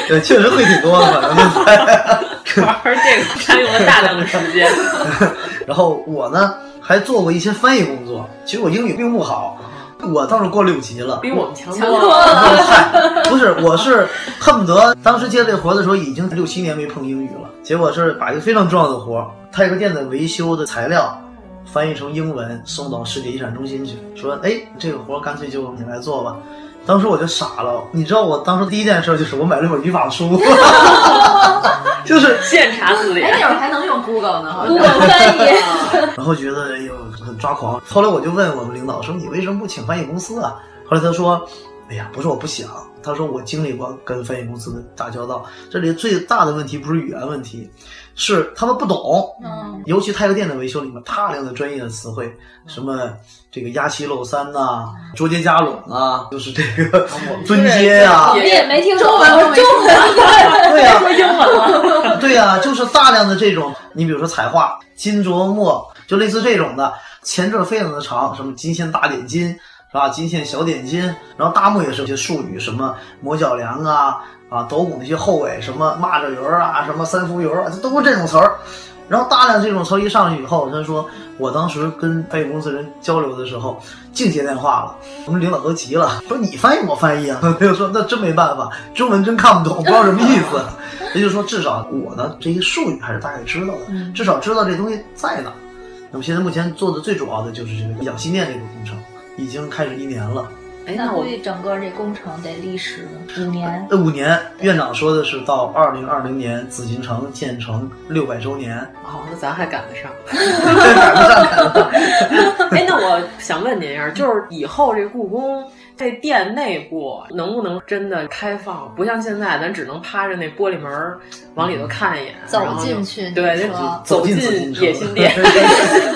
对，确实会挺多的，反正就是玩这个占用了大量的时间。然后我呢还做过一些翻译工作，其实我英语并不好，我倒是过六级了，比我们强多了。嗨，不是，我是恨不得当时接这活的时候已经六七年没碰英语了，结果是把一个非常重要的活，太和殿的维修的材料。翻译成英文送到世界遗产中心去，说：“哎，这个活干脆就你来做吧。”当时我就傻了，你知道我当时第一件事就是我买了本语法书，就是现查字典。哎，那会儿还能用 Google 呢，Google 翻译。然后觉得哎呦很抓狂。后来我就问我们领导说：“你为什么不请翻译公司啊？”后来他说：“哎呀，不是我不想，他说我经历过跟翻译公司的打交道，这里最大的问题不是语言问题。”是他们不懂，嗯，尤其太和殿的维修里面大量的专业的词汇，什么这个压七漏三呐，捉接加拢啊，就是这个 分接啊，你也没听中文，中文，对呀，说英文了，对呀，就是大量的这种，你比如说彩画、金琢墨，就类似这种的，前缀非常的长，什么金线大点金是吧？金线小点金，然后大木也是一些术语，什么磨脚梁啊。啊，斗拱那些后卫，什么蚂蚱鱼儿啊，什么三伏鱼儿啊，这都是这种词儿。然后大量这种词儿一上去以后，他说，我当时跟翻译公司人交流的时候，净接电话了。我们领导都急了，说你翻译我翻译啊？他就说那真没办法，中文真看不懂，不知道什么意思。也就是说，至少我的这些术语还是大概知道的，至少知道这东西在哪。那么现在目前做的最主要的就是这个养心殿这个工程，已经开始一年了。哎，那估计整个这工程得历时五年。呃，五年，院长说的是到二零二零年紫禁城建成六百周年。哦，那咱还赶得上？赶得上，赶得上。哎，那我想问您一下，就是以后这故宫这店内部能不能真的开放？不像现在，咱只能趴着那玻璃门往里头看一眼，走进去。对，走进野 心店。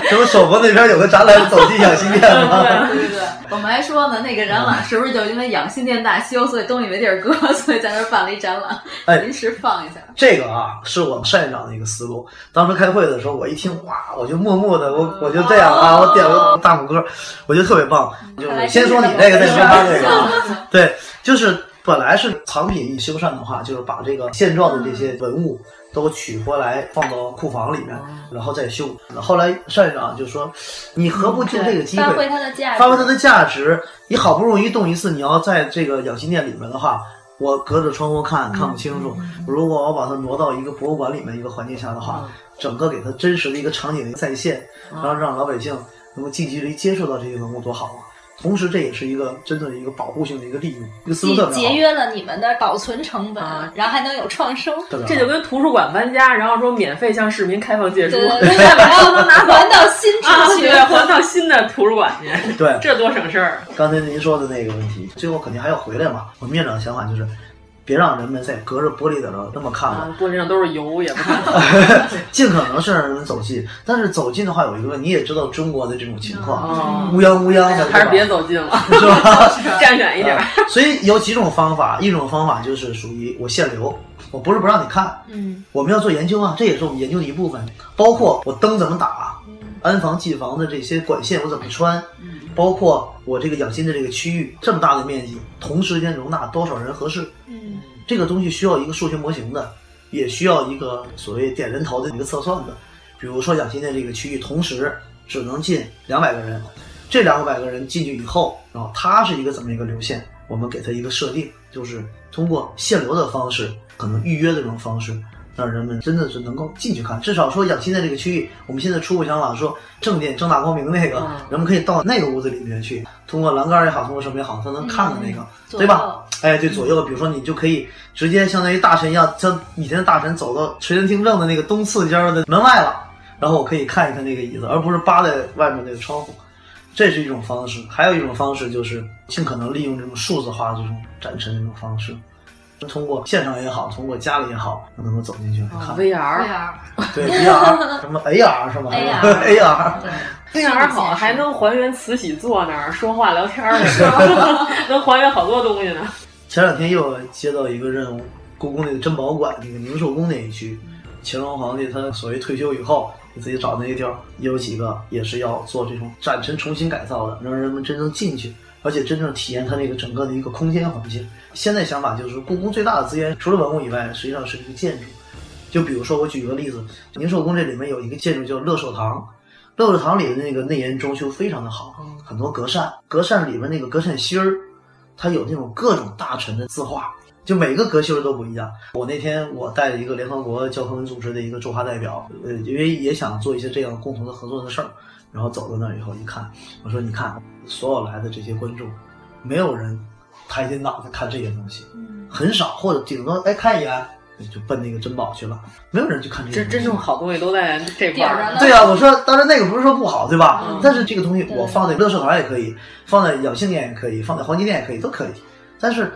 什么首博那边有个展览，走进养心殿吗？对对对，我们还说呢，那个展览是不是就因为养心殿大修，所以东西没地儿搁，所以在那儿办了一展览，哎，临时放一下。这个啊，是我们单院长的一个思路。当时开会的时候，我一听，哇，我就默默的，我我就这样啊，我点了大拇哥，我觉得特别棒。就是先说你这个，再说他这个。对，就是本来是藏品一修缮的话，就是把这个现状的这些文物都取回来放到库房里面，然后再修。后来单院长就说：“你何不就这个机会发挥它的价值？发挥它的价值？你好不容易动一次，你要在这个养心殿里面的话。”我隔着窗户看看不清楚，如果我把它挪到一个博物馆里面一个环境下的话，整个给它真实的一个场景再现，然后让老百姓能够近距离接触到这些文物，多好啊！同时，这也是一个真的一个保护性的一个利用，一个思路特别好。节约了你们的保存成本，然后还能有创收。这就跟图书馆搬家，然后说免费向市民开放借书，然后能拿还到新出去，还到新的图书馆去。对，这多省事儿。刚才您说的那个问题，最后肯定还要回来嘛。我们院长的想法就是。别让人们再隔着玻璃在那那么看了，玻璃上都是油，也不看。尽可能是让人们走近，但是走近的话有一个问题，你也知道中国的这种情况，乌泱乌泱的，还是别走近了，是吧？站远一点。所以有几种方法，一种方法就是属于我限流，我不是不让你看，嗯，我们要做研究啊，这也是我们研究的一部分，包括我灯怎么打，安防进防的这些管线我怎么穿。包括我这个养心的这个区域这么大的面积，同时间容纳多少人合适？嗯，这个东西需要一个数学模型的，也需要一个所谓点人头的一个测算的。比如说养心的这个区域，同时只能进两百个人，这两百个人进去以后，然后它是一个怎么一个流线？我们给它一个设定，就是通过限流的方式，可能预约的这种方式，让人们真的是能够进去看。至少说养心殿这个区域，我们现在初步想法说正殿正大光明那个，人们可以到那个屋子里面去，通过栏杆也好，通过什么也好，他能看到那个，对吧？哎，对，左右，比如说你就可以直接相当于大臣一样，像以前的大臣走到垂帘听政的那个东次间的门外了，然后我可以看一看那个椅子，而不是扒在外面那个窗户。这是一种方式，还有一种方式就是尽可能利用这种数字化这种展陈这种方式，通过现场也好，通过家里也好，能够走进去看。VR，对 VR，什么 AR 是吗？AR，对 VR 好，还能还原慈禧坐那儿说话聊天呢，能还原好多东西呢。前两天又接到一个任务，故宫那个珍宝馆那个宁寿宫那一区，乾隆皇帝他所谓退休以后。给自己找那个地儿，也有几个也是要做这种展陈重新改造的，让人们真正进去，而且真正体验它那个整个的一个空间环境。现在想法就是，故宫最大的资源除了文物以外，实际上是这个建筑。就比如说，我举个例子，宁寿宫这里面有一个建筑叫乐寿堂，乐寿堂里的那个内檐装修非常的好，很多隔扇，隔扇里面那个隔扇芯儿，它有那种各种大臣的字画。就每个格芯都不一样。我那天我带了一个联合国教科文组织的一个驻华代表，呃，因为也想做一些这样共同的合作的事儿，然后走到那儿以后一看，我说你看，所有来的这些观众，没有人抬起脑袋看这些东西，很少，或者顶多哎看一眼就奔那个珍宝去了，没有人去看这些。真真正好东西都在这块儿。对啊，我说当然那个不是说不好，对吧？嗯、但是这个东西我放在乐寿堂也可以，放在养性殿也可以，放在黄金殿也可以，都可以，但是。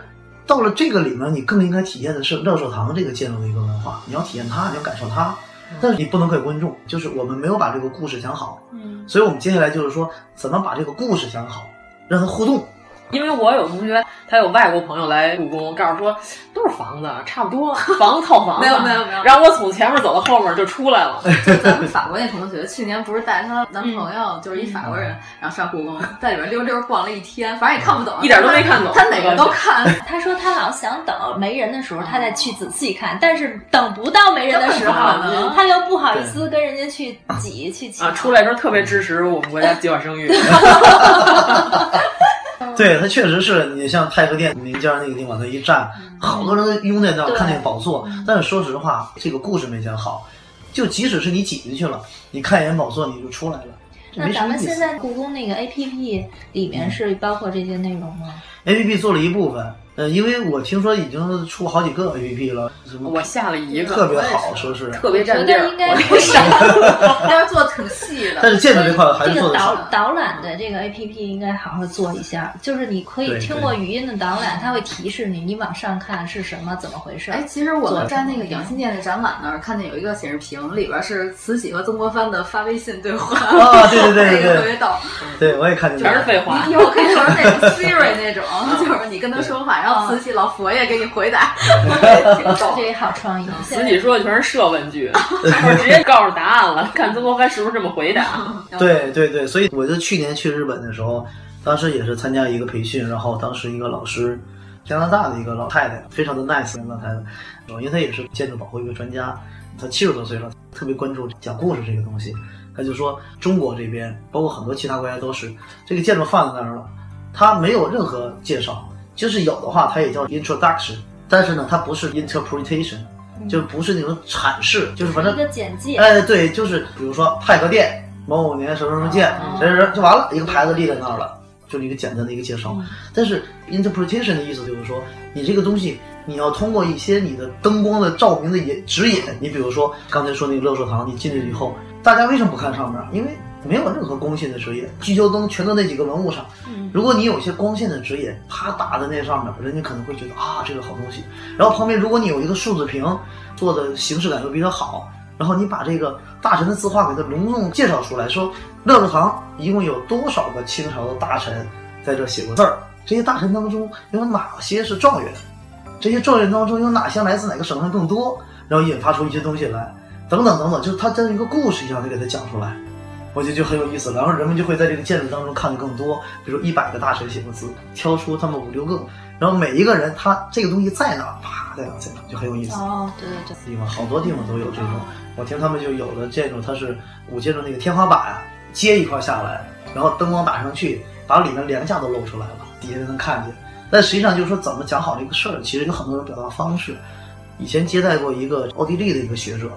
到了这个里面，你更应该体验的是乐寿堂这个建筑的一个文化，你要体验它，你要感受它，但是你不能给观众，就是我们没有把这个故事讲好，嗯，所以我们接下来就是说，怎么把这个故事讲好，让它互动。因为我有同学，他有外国朋友来故宫，告诉说都是房子，差不多 房子套房子，没有没有没有。然后我从前面走到后面就出来了。就咱们法国那同学，去年不是带她男朋友，就是一法国人，然后上故宫，在里边溜溜逛了一天，反正也看不懂，一点都没看懂。他哪个都看。他说他老想等没人的时候，他再去仔细看，但是等不到没人的时候，他又不好意思跟人家去挤去挤。啊，出来时候特别支持我们国家计划生育。对，它确实是你像太和殿民间那个地方，那一站，好多人都拥在那儿看那个宝座。但是说实话，这个故事没讲好，就即使是你挤进去了，你看一眼宝座你就出来了。那咱们现在故宫那个 A P P 里面是包括这些内容吗？A P P 做了一部分，呃，因为我听说已经出好几个 A P P 了，我下了一个，特别好，说是特别占地儿，应该不少，要是做挺细的。但是建筑这块还是做的导导览的这个 A P P 应该好好做一下，就是你可以听过语音的导览，它会提示你，你往上看是什么，怎么回事。哎，其实我们在那个养心殿的展览那儿看见有一个显示屏，里边是慈禧和曾国藩的发微信对话。啊，对对对对，特别逗。对，我也看见，全是废话。以后可以说那种 Siri 那种，就是你跟他说话，然后慈禧老佛爷给你回答。这也好创意。慈禧说的全是设问句，我直接告诉答案了，看曾国藩是不是这么回答。对对对，所以我就去年去日本的时候，当时也是参加一个培训，然后当时一个老师，加拿大的一个老太太，非常的 nice 老太太，因为她也是建筑保护一个专家，她七十多岁了，特别关注讲故事这个东西。她就说，中国这边包括很多其他国家都是这个建筑放在那儿了，它没有任何介绍，就是有的话它也叫 introduction，但是呢，它不是 interpretation，就不是那种阐释，就是反正一个简介。哎，对，就是比如说太和殿某某年什么什么建，谁谁谁就完了，一个牌子立在那儿了，就是一个简单的一个介绍。但是 interpretation 的意思就是说，你这个东西你要通过一些你的灯光的照明的引指引，你比如说刚才说那个乐寿堂，你进去以后。大家为什么不看上面？因为没有任何光线的指引，聚焦灯全都那几个文物上。如果你有一些光线的指引，啪打在那上面，人家可能会觉得啊，这个好东西。然后旁边如果你有一个数字屏，做的形式感又比较好，然后你把这个大臣的字画给它隆重介绍出来，说乐寿堂一共有多少个清朝的大臣在这写过字儿？这些大臣当中有哪些是状元？这些状元当中有哪些来自哪个省份更多？然后引发出一些东西来。等等等等，就是它像一个故事一样的给它讲出来，我觉得就很有意思。然后人们就会在这个建筑当中看的更多，比如一百个大臣写的字，挑出他们五六个，然后每一个人他这个东西在哪儿，啪在哪儿在哪儿，就很有意思。哦，对对对，地方好多地方都有这种。我听他们就有的建筑，它是古建筑那个天花板啊，接一块下来，然后灯光打上去，把里面梁架都露出来了，底下就能看见。但实际上就是说怎么讲好这个事儿，其实有很多种表达方式。以前接待过一个奥地利的一个学者，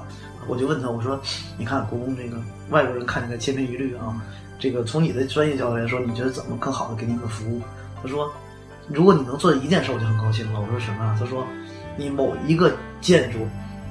我就问他，我说：“你看故宫这个外国人看起来千篇一律啊，这个从你的专业角度来说，你觉得怎么更好的给你们服务？”他说：“如果你能做一件事，我就很高兴了。”我说：“什么啊？”他说：“你某一个建筑，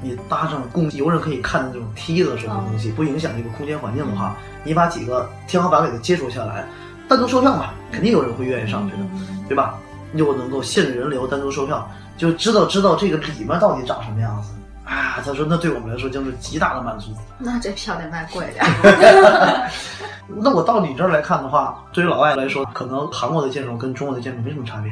你搭上供游人可以看的这种梯子什么东西，不影响这个空间环境的话，你把几个天花板给它接触下来，单独售票嘛，肯定有人会愿意上去的，对吧？又能够限制人流，单独售票。”就知道知道这个里面到底长什么样子啊！他说那对我们来说将是极大的满足。那这票得卖贵点。那我到你这儿来看的话，对于老外来说，可能韩国的建筑跟中国的建筑没什么差别，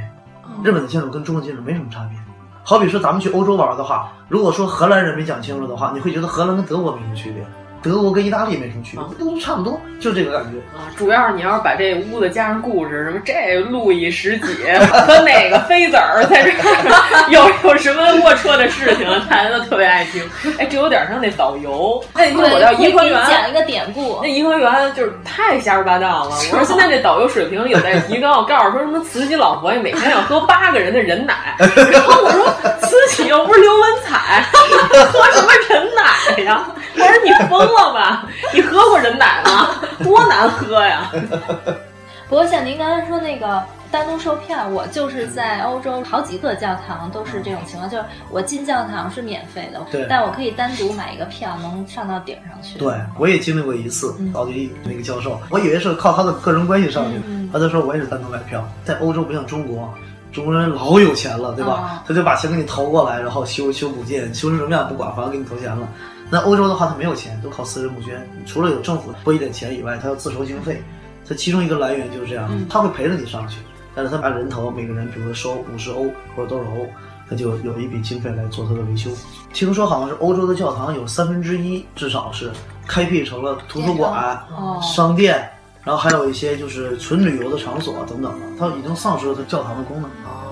日本的建筑跟中国的建筑没什么差别。好比说咱们去欧洲玩的话，如果说荷兰人没讲清楚的话，你会觉得荷兰跟德国没什么区别。德国跟意大利没什么区别，都差不多，就这个感觉啊。主要是你要是把这屋子加上故事，什么这路易十几 和哪个妃子儿在这儿有有什么龌龊的事情，大家都特别爱听。哎，这有点像那导游。那，你说我到颐和园讲一个典故，那颐和园就是太瞎说八道了。我说 现在这导游水平有待提高。告诉说什么慈禧老佛爷每天要喝八个人的人奶，然后我说慈禧又不是刘文彩，喝什么人奶呀？我说你疯了吧？你喝过人奶吗？多难喝呀！不过像您刚才说那个单独售票，我就是在欧洲好几个教堂都是这种情况，就是我进教堂是免费的，对，但我可以单独买一个票，能上到顶上去。对，我也经历过一次，奥地利那个教授，我以为是靠他的个人关系上去，他就说我也是单独买票。在欧洲不像中国，中国人老有钱了，对吧？他就把钱给你投过来，然后修修补建，修成什么样不管，反正给你投钱了。那欧洲的话，他没有钱，都靠私人募捐。除了有政府拨一点钱以外，他要自筹经费。它其中一个来源就是这样，他会陪着你上去，但是他按人头，每个人比如说收五十欧或者多少欧，他就有一笔经费来做他的维修。听说好像是欧洲的教堂有三分之一至少是开辟成了图书馆、商店，然后还有一些就是纯旅游的场所等等的，它已经丧失了它教堂的功能。哦，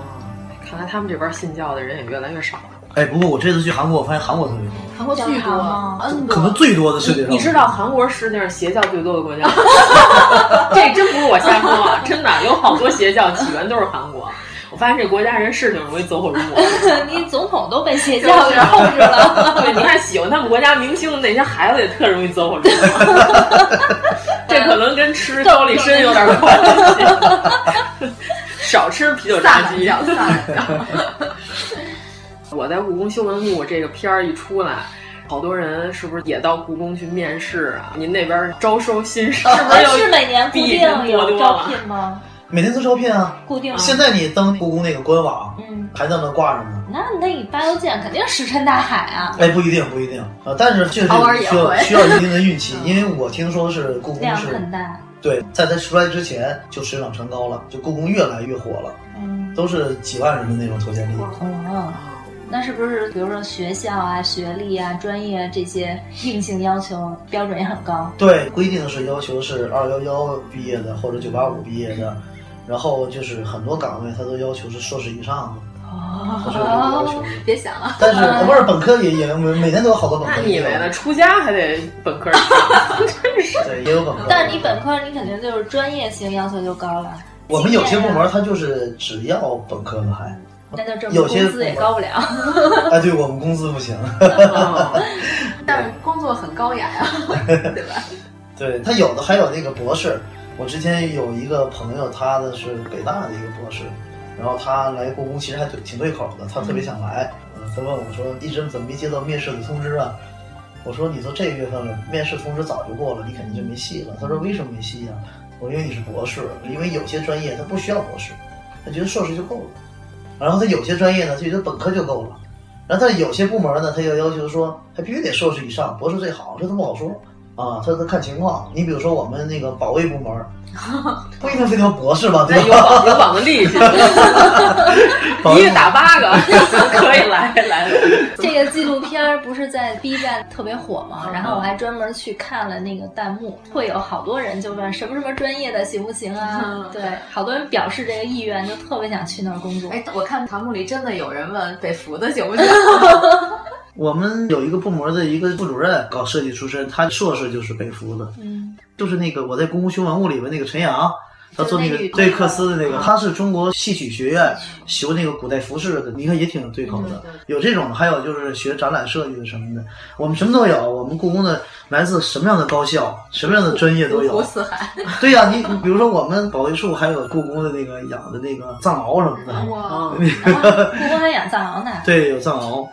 看来他们这边信教的人也越来越少了。哎，不过我这次去韩国，我发现韩国特别多。韩国巨多吗？可能最多的世界上。你知道韩国是世界上邪教最多的国家？这真不是我瞎说啊，真的有好多邪教起源都是韩国。我发现这国家人是挺容易走火入魔。你总统都被邪教给控制了。对，你看喜欢他们国家明星的那些孩子也特容易走火入魔。这可能跟吃高丽参有点关系。少吃啤酒炸鸡。我在故宫修文物这个片儿一出来，好多人是不是也到故宫去面试啊？您那边招收新生是不是？是每年固定 有招聘吗？每年都招聘啊，固定。现在你登故宫那个官网，嗯，还在那挂着呢。那那你八邮件肯定石沉大海啊！哎，不一定，不一定啊，但是确实需要需要一定的运气，因为我听说是故宫是很大。对，在它出来之前就水涨船高了，就故宫越来越火了，嗯，都是几万人的那种投简历。哦。那是不是比如说学校啊、学历啊、专业啊这些硬性要求标准也很高？对，规定是要求是二幺幺毕业的或者九八五毕业的，然后就是很多岗位他都要求是硕士以上的。哦。别想了。但是不是本科也也每每年都有好多本科。那你以为呢？出家还得本科？真是。对，也有本科。但是你本科你肯定就是专业性要求就高了。我们有些部门他就是只要本科的还。那就证明工资也高不了。哎，对我们工资不行，但是工作很高雅呀，对吧？对他有的还有那个博士，我之前有一个朋友，他的是北大的一个博士，然后他来故宫其实还对挺对口的，他特别想来。嗯，他问我说：“一直怎么没接到面试的通知啊？”我说：“你都这个月份了，面试通知早就过了，你肯定就没戏了。”他说：“为什么没戏呀？”我说：“因为你是博士，因为有些专业他不需要博士，他觉得硕士就够了。”然后他有些专业呢，他觉得本科就够了，然后他有些部门呢，他又要求说，他必须得硕士以上，博士最好，这都不好说。啊，这是看情况。你比如说我们那个保卫部门。不一定非要博士吧？对吧？有膀有膀子力气，一个打八个，可以来来。这个纪录片不是在 B 站特别火吗？然后我还专门去看了那个弹幕，会有好多人就问什么什么专业的行不行啊？对，好多人表示这个意愿，就特别想去那儿工作。哎，我看弹幕里真的有人问北服的行不行？我们有一个部门的一个副主任，搞设计出身，他硕士就是北服的，嗯，就是那个我在故宫修文物里面那个陈阳，他做那个对克斯的那个，他是中国戏曲学院修那个古代服饰的，你看也挺对口的。有这种，还有就是学展览设计的什么的，我们什么都有。我们故宫的来自什么样的高校，什么样的专业都有。四海。对呀，你比如说我们保卫处还有故宫的那个养的那个藏獒什么的。哇，故宫还养藏獒呢。对，有藏獒。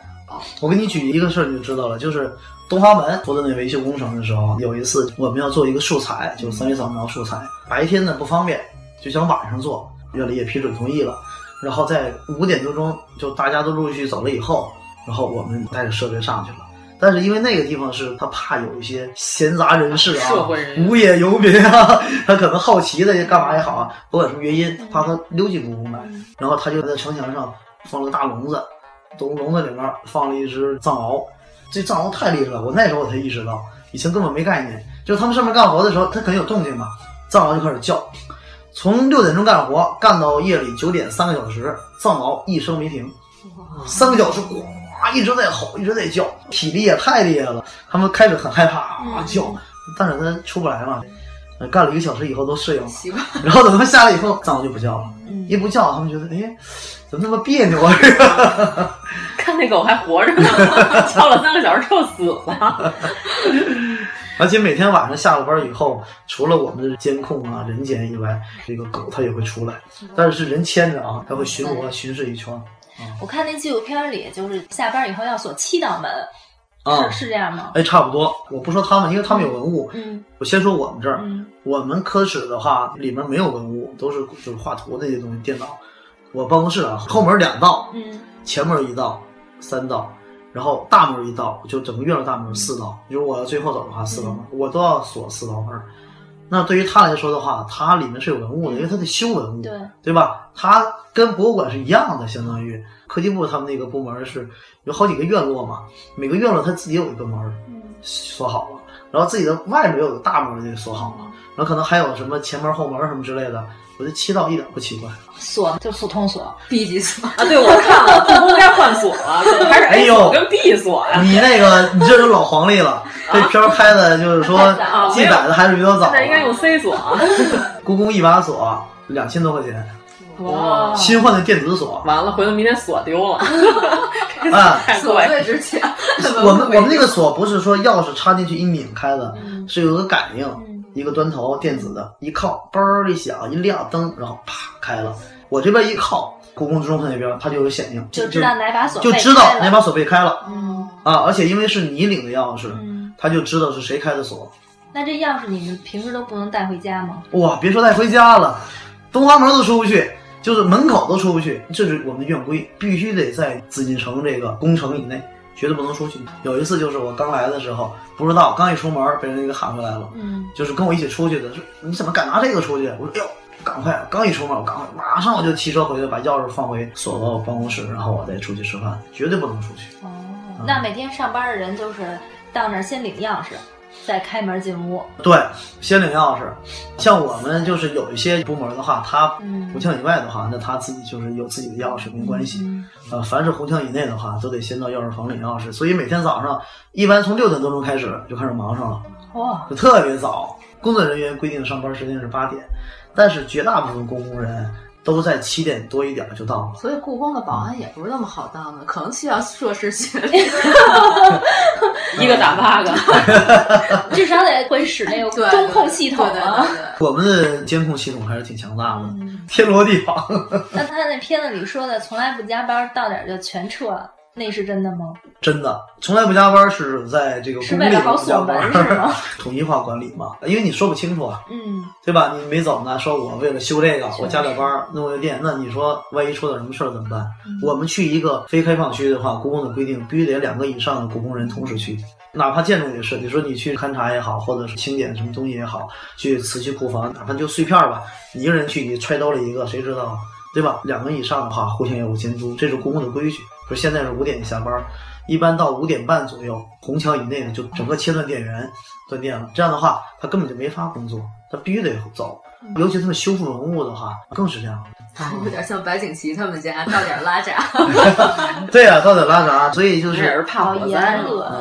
我给你举一个事儿，你就知道了，就是东华门做的那维修工程的时候，有一次我们要做一个素材，就是三维扫描素材，白天呢不方便，就想晚上做，院里也批准同意了。然后在五点多钟，就大家都陆续走了以后，然后我们带着设备上去了。但是因为那个地方是他怕有一些闲杂人士啊，无业游民啊，他可能好奇的干嘛也好啊，不管什么原因，怕他溜进故宫来，然后他就在城墙上放了个大笼子。笼笼子里面放了一只藏獒，这藏獒太厉害了。我那时候我才意识到，以前根本没概念。就他们上面干活的时候，它肯定有动静嘛，藏獒就开始叫，从六点钟干活干到夜里九点，三个小时，藏獒一声没停，三个小时呱一直在吼，一直在叫，体力也太厉害了。他们开始很害怕啊叫，但是它出不来嘛。干了一个小时以后都适应了，然后等他们下来以后，藏獒就不叫了，一不叫，他们觉得哎。怎么那么别扭啊？看那狗还活着呢，叫了三个小时就死了。而且每天晚上下了班以后，除了我们的监控啊、人监以外，这个狗它也会出来，但是是人牵着啊，它会巡逻巡视一圈。我看那纪录片里，就是下班以后要锁七道门，是是这样吗？哎，差不多。我不说他们，因为他们有文物。嗯，我先说我们这儿，我们科室的话，里面没有文物，都是就是画图那些东西，电脑。我办公室啊，后门两道，嗯，前门一道，三道，然后大门一道，就整个院的大门四道。如果我要最后走的话，四道门我都要锁四道门。那对于他来说的话，他里面是有文物的，因为他得修文物，对对吧？他跟博物馆是一样的，相当于科技部他们那个部门是有好几个院落嘛，每个院落他自己有一个门锁好了，然后自己的外面有个大门也锁好了，然后可能还有什么前门后门什么之类的。我觉得七道一点不奇怪，锁就普通锁，B 级锁啊！对，我看了，故宫该换锁了，还是 A 锁跟 B 锁呀？你那个，你这是老黄历了，这片儿拍的就是说记载的还是比较早。那应该用 C 锁啊。故宫一把锁两千多块钱，哇！新换的电子锁，完了，回头明天锁丢了，啊，锁最值钱。我们我们那个锁不是说钥匙插进去一拧开的，是有个感应。一个端头电子的，一靠嘣一响一亮灯，然后啪开了。我这边一靠，故宫之中和那边它就有显应，就知道哪把锁就知道哪把锁被开了。嗯啊，而且因为是你领的钥匙，他就知道是谁开的锁。那这钥匙你们平时都不能带回家吗？哇，别说带回家了，东华门都出不去，就是门口都出不去。这是我们的院规，必须得在紫禁城这个宫城以内。绝对不能出去。有一次就是我刚来的时候，不知道，刚一出门被人给喊回来了。嗯，就是跟我一起出去的，说你怎么敢拿这个出去？我说哎呦，赶快！刚一出门，我赶快，马上我就骑车回去，把钥匙放回锁到办公室，然后我再出去吃饭，绝对不能出去。哦，那每天上班的人就是到那儿先领钥匙。再开门进屋，对，先领钥匙。像我们就是有一些部门的话，他红墙以外的话，那他自己就是有自己的钥匙，没关系。呃，凡是红墙以内的话，都得先到钥匙房领钥匙。所以每天早上一般从六点多钟开始就开始忙上了，哇，就特别早。工作人员规定上班时间是八点，但是绝大部分公工人。都在七点多一点就到了，所以故宫的保安也不是那么好当的，可能需要硕士学历，一个打八个，至少得会使那个中控系统啊。我们的监控系统还是挺强大的，天罗地网。那他那片子里说的从来不加班，到点就全撤。那是真的吗？真的，从来不加班是在这个宫里好加班是吗？统一化管理嘛，因为你说不清楚啊，嗯，对吧？你没走呢，说我为了修这个，我加点班弄个店，那你说万一出点什么事儿怎么办？我们去一个非开放区的话，故宫的规定必须得两个以上的故宫人同时去，哪怕建筑也是，你说你去勘察也好，或者是清点什么东西也好，去瓷器库房，哪怕就碎片吧，你一个人去，你揣兜里一个，谁知道？对吧？两个以上的话，互相有监督，这是故宫的规矩。说现在是五点下班，一般到五点半左右，虹桥以内的就整个切断电源，断电了。这样的话，他根本就没法工作，他必须得走。尤其他们修复文物的话，更是这样。有点像白景琦他们家到点拉闸。对呀，到点 拉闸，所以就是是怕火灾，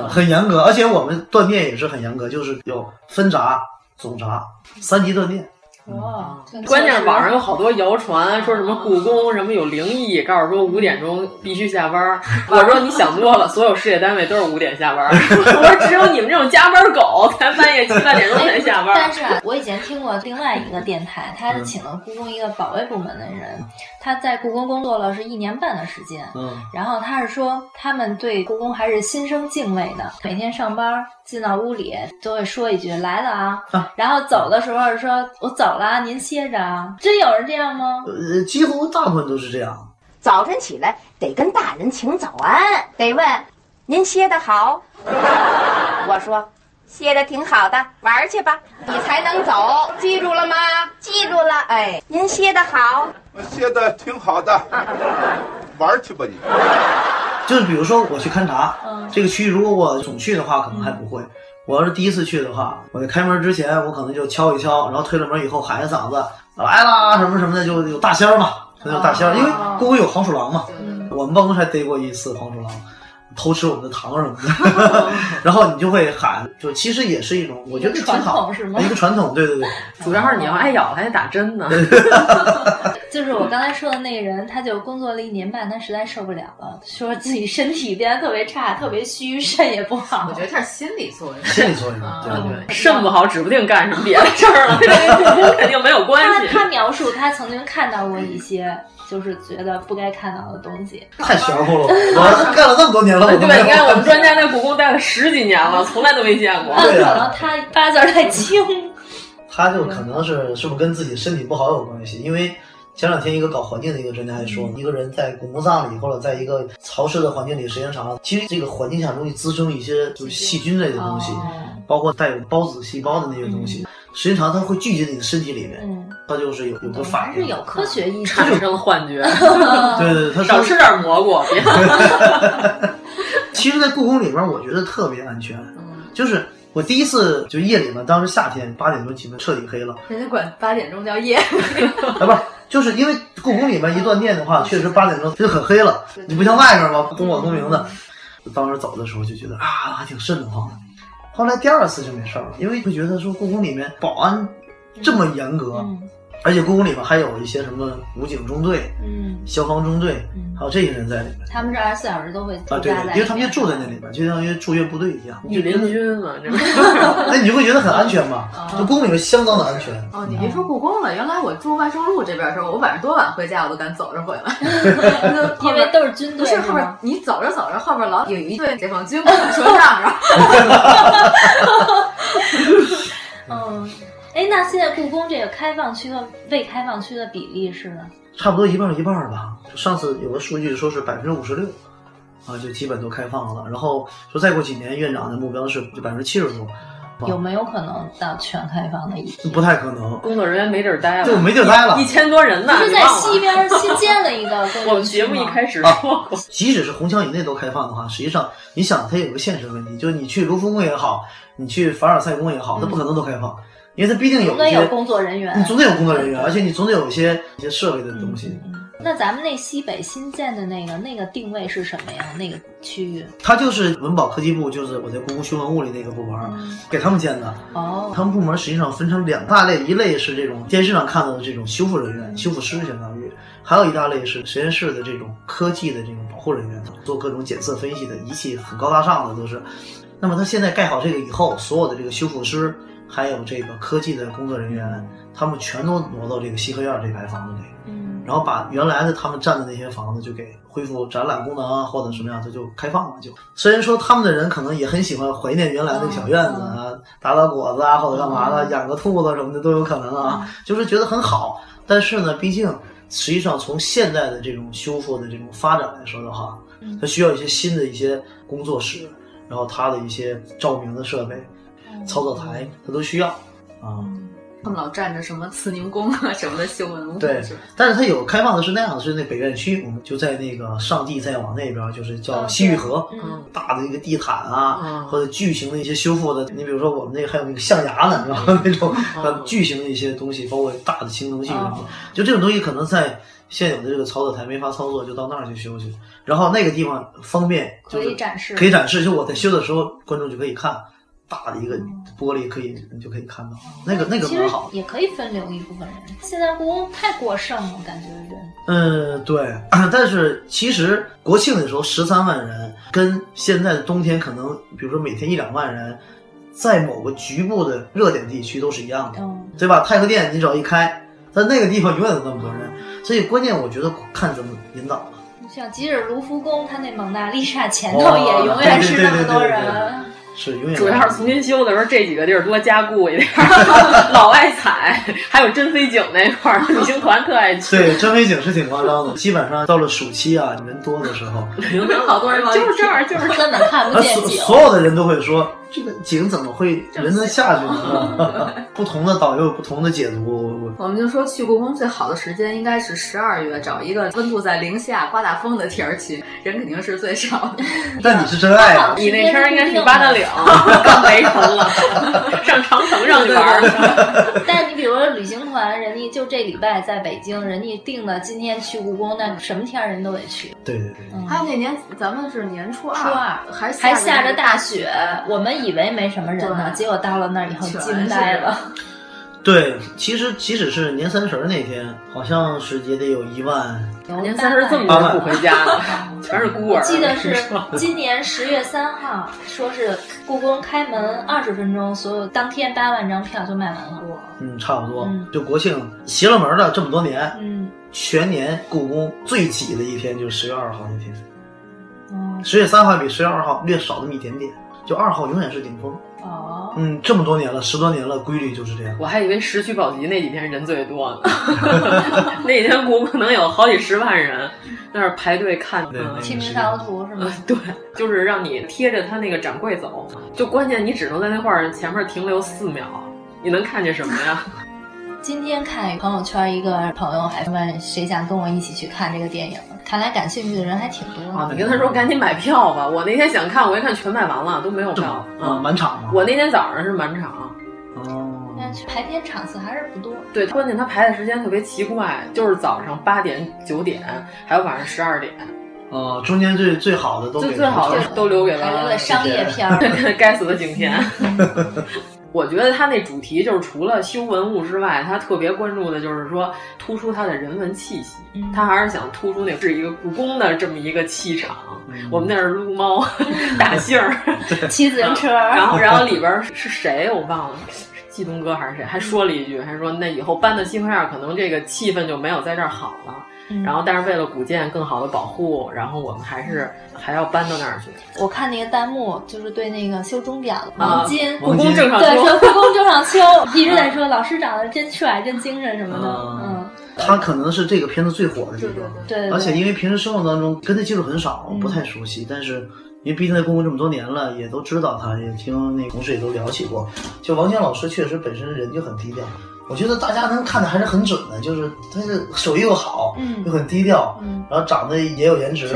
很严格。而且我们断电也是很严格，就是有分闸、总闸三级断电。哇！关键是网上有好多谣传，说什么故宫什么有灵异，告诉说五点钟必须下班。我说你想多了，所有事业单位都是五点下班。我说只有你们这种加班狗才半夜七八点钟才下班。但是啊，我以前听过另外一个电台，他请了故宫一个保卫部门的人，他在故宫工作了是一年半的时间。嗯，然后他是说他们对故宫还是心生敬畏的，每天上班进到屋里都会说一句来了啊，啊然后走的时候说我走了，您歇着啊。真有人这样吗？呃，几乎大部分都是这样。早晨起来得跟大人请早安，得问您歇得好。我说歇得挺好的，玩去吧，你才能走，记住了吗？记住了。哎，您歇得好，我歇得挺好的，玩去吧你。就是比如说我去勘察，嗯这个区域如果我总去的话，可能还不会。我要是第一次去的话，我在开门之前，我可能就敲一敲，然后推了门以后喊一嗓子来啦什么什么的，就有大仙儿嘛，可能有大仙儿，因为故宫有黄鼠狼嘛。我们办公室还逮过一次黄鼠狼，偷吃我们的糖什么的，然后你就会喊，就其实也是一种，我觉得挺传好统是吗一个传统，对对对。主要是你要挨咬还得打针呢。就是我刚才说的那个人，他就工作了一年半，他实在受不了了，说自己身体变得特别差，特别虚，肾也不好。我觉得他是心理作用。心理作用，对对，肾不好，指不定干什么别的事儿了，跟故宫肯定没有关系。他他描述他曾经看到过一些，就是觉得不该看到的东西。太玄乎了，我 干了这么多年了，对，有你看我们专家在故宫待了十几年了，从来都没见过。那可能他八字儿太轻。他就可能是是不是跟自己身体不好有关系？因为前两天一个搞环境的一个专家还说，一个人在古墓葬里或者在一个潮湿的环境里时间长了，其实这个环境下容易滋生一些就是细菌类的东西，包括带有孢子细胞的那些东西，时间长它会聚集在你的身体里面，嗯，它就是有有个反应。还是有科学意义。产生了幻觉。对对对，他少吃点蘑菇，别。其实，在故宫里边，我觉得特别安全，就是。我第一次就夜里嘛，当时夏天八点钟起门，彻底黑了。人家管八点钟叫夜，啊，不是，就是因为故宫里面一断电的话，确实八点钟就很黑了。你不像外面嘛，灯火通明的。当时走的时候就觉得啊，还挺瘆得慌的。后来第二次就没事了，因为会觉得说故宫里面保安这么严格，嗯、而且故宫里面还有一些什么武警中队、嗯、消防中队，嗯、还有这些人在里面。他们这二十四小时都会啊，对，因为他们就住在那里面，就相当于驻越部队一样。御林军嘛，这 哎，你就会觉得很安全嘛？就宫里面相当的安全。哦，你别说故宫了，原来我住万寿路这边的时候，我晚上多晚回家，我都敢走着回来，因为都是军队。不是后边你走着走着，后边老有一队解放军跟你说相声。嗯，哎，那现在故宫这个开放区和未开放区的比例是呢？差不多一半一半吧。上次有个数据说是百分之五十六，啊，就基本都开放了。然后说再过几年，院长的目标是就百分之七十多。有没有可能到全开放的一天？不太可能，工作人员没地儿待了，就没地儿待了，一千多人呢。就是在西边新建了一个 我们节目一开始说过，即使是红墙以内都开放的话，实际上你想它有个现实问题，就是你去卢浮宫也好，你去凡尔赛宫也好，它不可能都开放。因为它毕竟有总得有工作人员，你总得有工作人员，而且你总得有一些一些设备的东西。嗯、那咱们那西北新建的那个那个定位是什么呀？那个区域？它就是文保科技部，就是我在故宫修文物里那个部门，嗯、给他们建的。哦，他们部门实际上分成两大类，一类是这种电视上看到的这种修复人员、修复师，相当于；还有一大类是实验室的这种科技的这种保护人员，做各种检测分析的仪器，很高大上的都是。那么他现在盖好这个以后，所有的这个修复师。还有这个科技的工作人员，他们全都挪到这个西河院这排房子里，嗯，然后把原来的他们占的那些房子就给恢复展览功能啊，或者什么样，它就开放了。就虽然说他们的人可能也很喜欢怀念原来那个小院子啊，打打果子啊，或者干嘛的，养个兔子什么的都有可能啊，就是觉得很好。但是呢，毕竟实际上从现在的这种修复的这种发展来说的话，它需要一些新的一些工作室，然后它的一些照明的设备。操作台，它都需要啊。他们老占着什么慈宁宫啊什么的修文物。对，但是它有开放的是那样的，是那北院区，我们就在那个上帝再往那边，就是叫西域河，嗯、大的一个地毯啊，嗯、或者巨型的一些修复的。你比如说我们那个还有那个象牙呢，你知道吗？那种很巨型的一些东西，包括大的青铜器什么的，就这种东西可能在。现有的这个操作台没法操作，就到那儿去修去。然后那个地方方便，就是可以展示，可以展示。就我在修的时候，观众就可以看。大的一个玻璃，可以你就可以看到那个那个其实蛮好。也可以分流一部分人。现在故宫太过剩了，感觉人。嗯，对，但是其实国庆的时候十三万人，跟现在的冬天可能，比如说每天一两万人，在某个局部的热点地区都是一样的，嗯对吧？太和殿你只要一开，在那个地方永远有那么多人，所以关键我觉得看怎么引导了。像即使卢浮宫，它那蒙娜丽莎前哦头也永远是那么多对对对对对人。是永远主要是重新修的时候，这几个地儿多加固一点儿，老爱踩，还有真飞井那块儿，旅行团特爱去。对，真飞井是挺夸张的，基本上到了暑期啊，人多的时候，有好多人就是这儿，就是根本看不见景。所有的人都会说，这个井怎么会人能下去呢？不同的导游有不同的解读。我我们就说去故宫最好的时间应该是十二月，找一个温度在零下、刮大风的天儿去，人肯定是最少的。但你是真爱啊！你那天应该是八达岭，更没人了，上长城上去玩儿。但你比如说旅行团，人家就这礼拜在北京，人家定的今天去故宫，那什么天儿人都得去。对对对，还有那年咱们是年初二，初二。还还下着着大雪，我们以为没什么人呢，结果到了那儿以后惊呆了。对，其实即使是年三十儿那天，好像是也得有一万。年三十这么多人不回家了，全是孤儿。我记得是今年十月三号，说是故宫开门二十分钟，所有当天八万张票就卖完了。嗯，差不多。嗯就国庆邪了门了这么多年，嗯，全年故宫最挤的一天就是十月二号那天。哦十月三号比十月二号略少那么一点点，就二号永远是顶峰。哦，嗯，这么多年了，十多年了，规律就是这样。我还以为石渠宝笈那几天人最多呢，那几天估可能有好几十万人，那儿排队看。清明上河图是吗？对，就是让你贴着他那个展柜走，就关键你只能在那块儿前面停留四秒，你能看见什么呀？今天看朋友圈，一个朋友还问谁想跟我一起去看这个电影，看来感兴趣的人还挺多啊，你跟他说赶紧买票吧，我那天想看，我一看全卖完了，都没有票啊，满场吗？我那天早上是满场。哦，但去排片场次还是不多。对，关键他排的时间特别奇怪，就是早上八点、九点，还有晚上十二点。哦，中间最最好的都给最最好的都留给了商业片儿 该死的景甜。我觉得他那主题就是除了修文物之外，他特别关注的就是说突出他的人文气息。嗯他还是想突出那是一个故宫的这么一个气场。嗯我们那是撸猫、打杏儿、骑自行车，然后 然后里边是谁我忘了。季东哥还是谁，还说了一句，还说那以后搬到西河院，可能这个气氛就没有在这儿好了。嗯然后，但是为了古建更好的保护，然后我们还是还要搬到那儿去。我看那个弹幕，就是对那个修钟表的啊王金，故宫正上对，说故宫正上修，一直在说老师长得真帅、真精神什么的。嗯，他可能是这个片子最火的地方，对对对而且因为平时生活当中跟他接触很少，不太熟悉，但是因为毕竟在故宫这么多年了，也都知道他，也听那同事也都聊起过。就王晶老师确实本身人就很低调，我觉得大家能看的还是很准的，就是他的手艺又好，嗯。又很低调，嗯。然后长得也有颜值，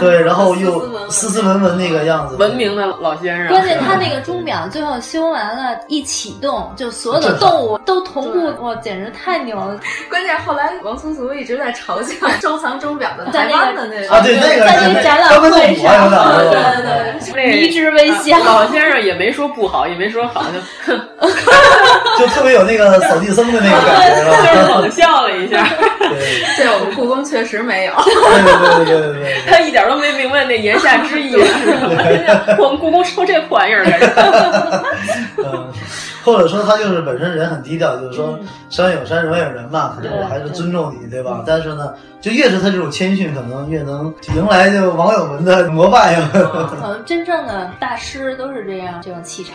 对，然后又斯斯文文。那个样子，文明的老先生。关键他那个钟表最后修完了，一启动，就所有的动物都同步，哇，简直太牛了！关键后来王苏苏一直在嘲笑收藏钟表的台在那个湾的那啊，对那个在那个展览对对对，迷之微笑。老先生也没说不好，也没说好，就，就特别有那个扫地僧的那个感觉，就是冷笑了一下。对我们故宫确实没有。对对对对对对。他一点都没明白那言下之意是什么。我们故宫收这破玩意儿干什么？嗯，或者说他就是本身人很低调，就是说山有山，人有人嘛，可能我还是尊重你，对吧？但是呢，就越是他这种谦逊，可能越能迎来就网友们的膜拜呀。可能真正的大师都是这样，这种气场。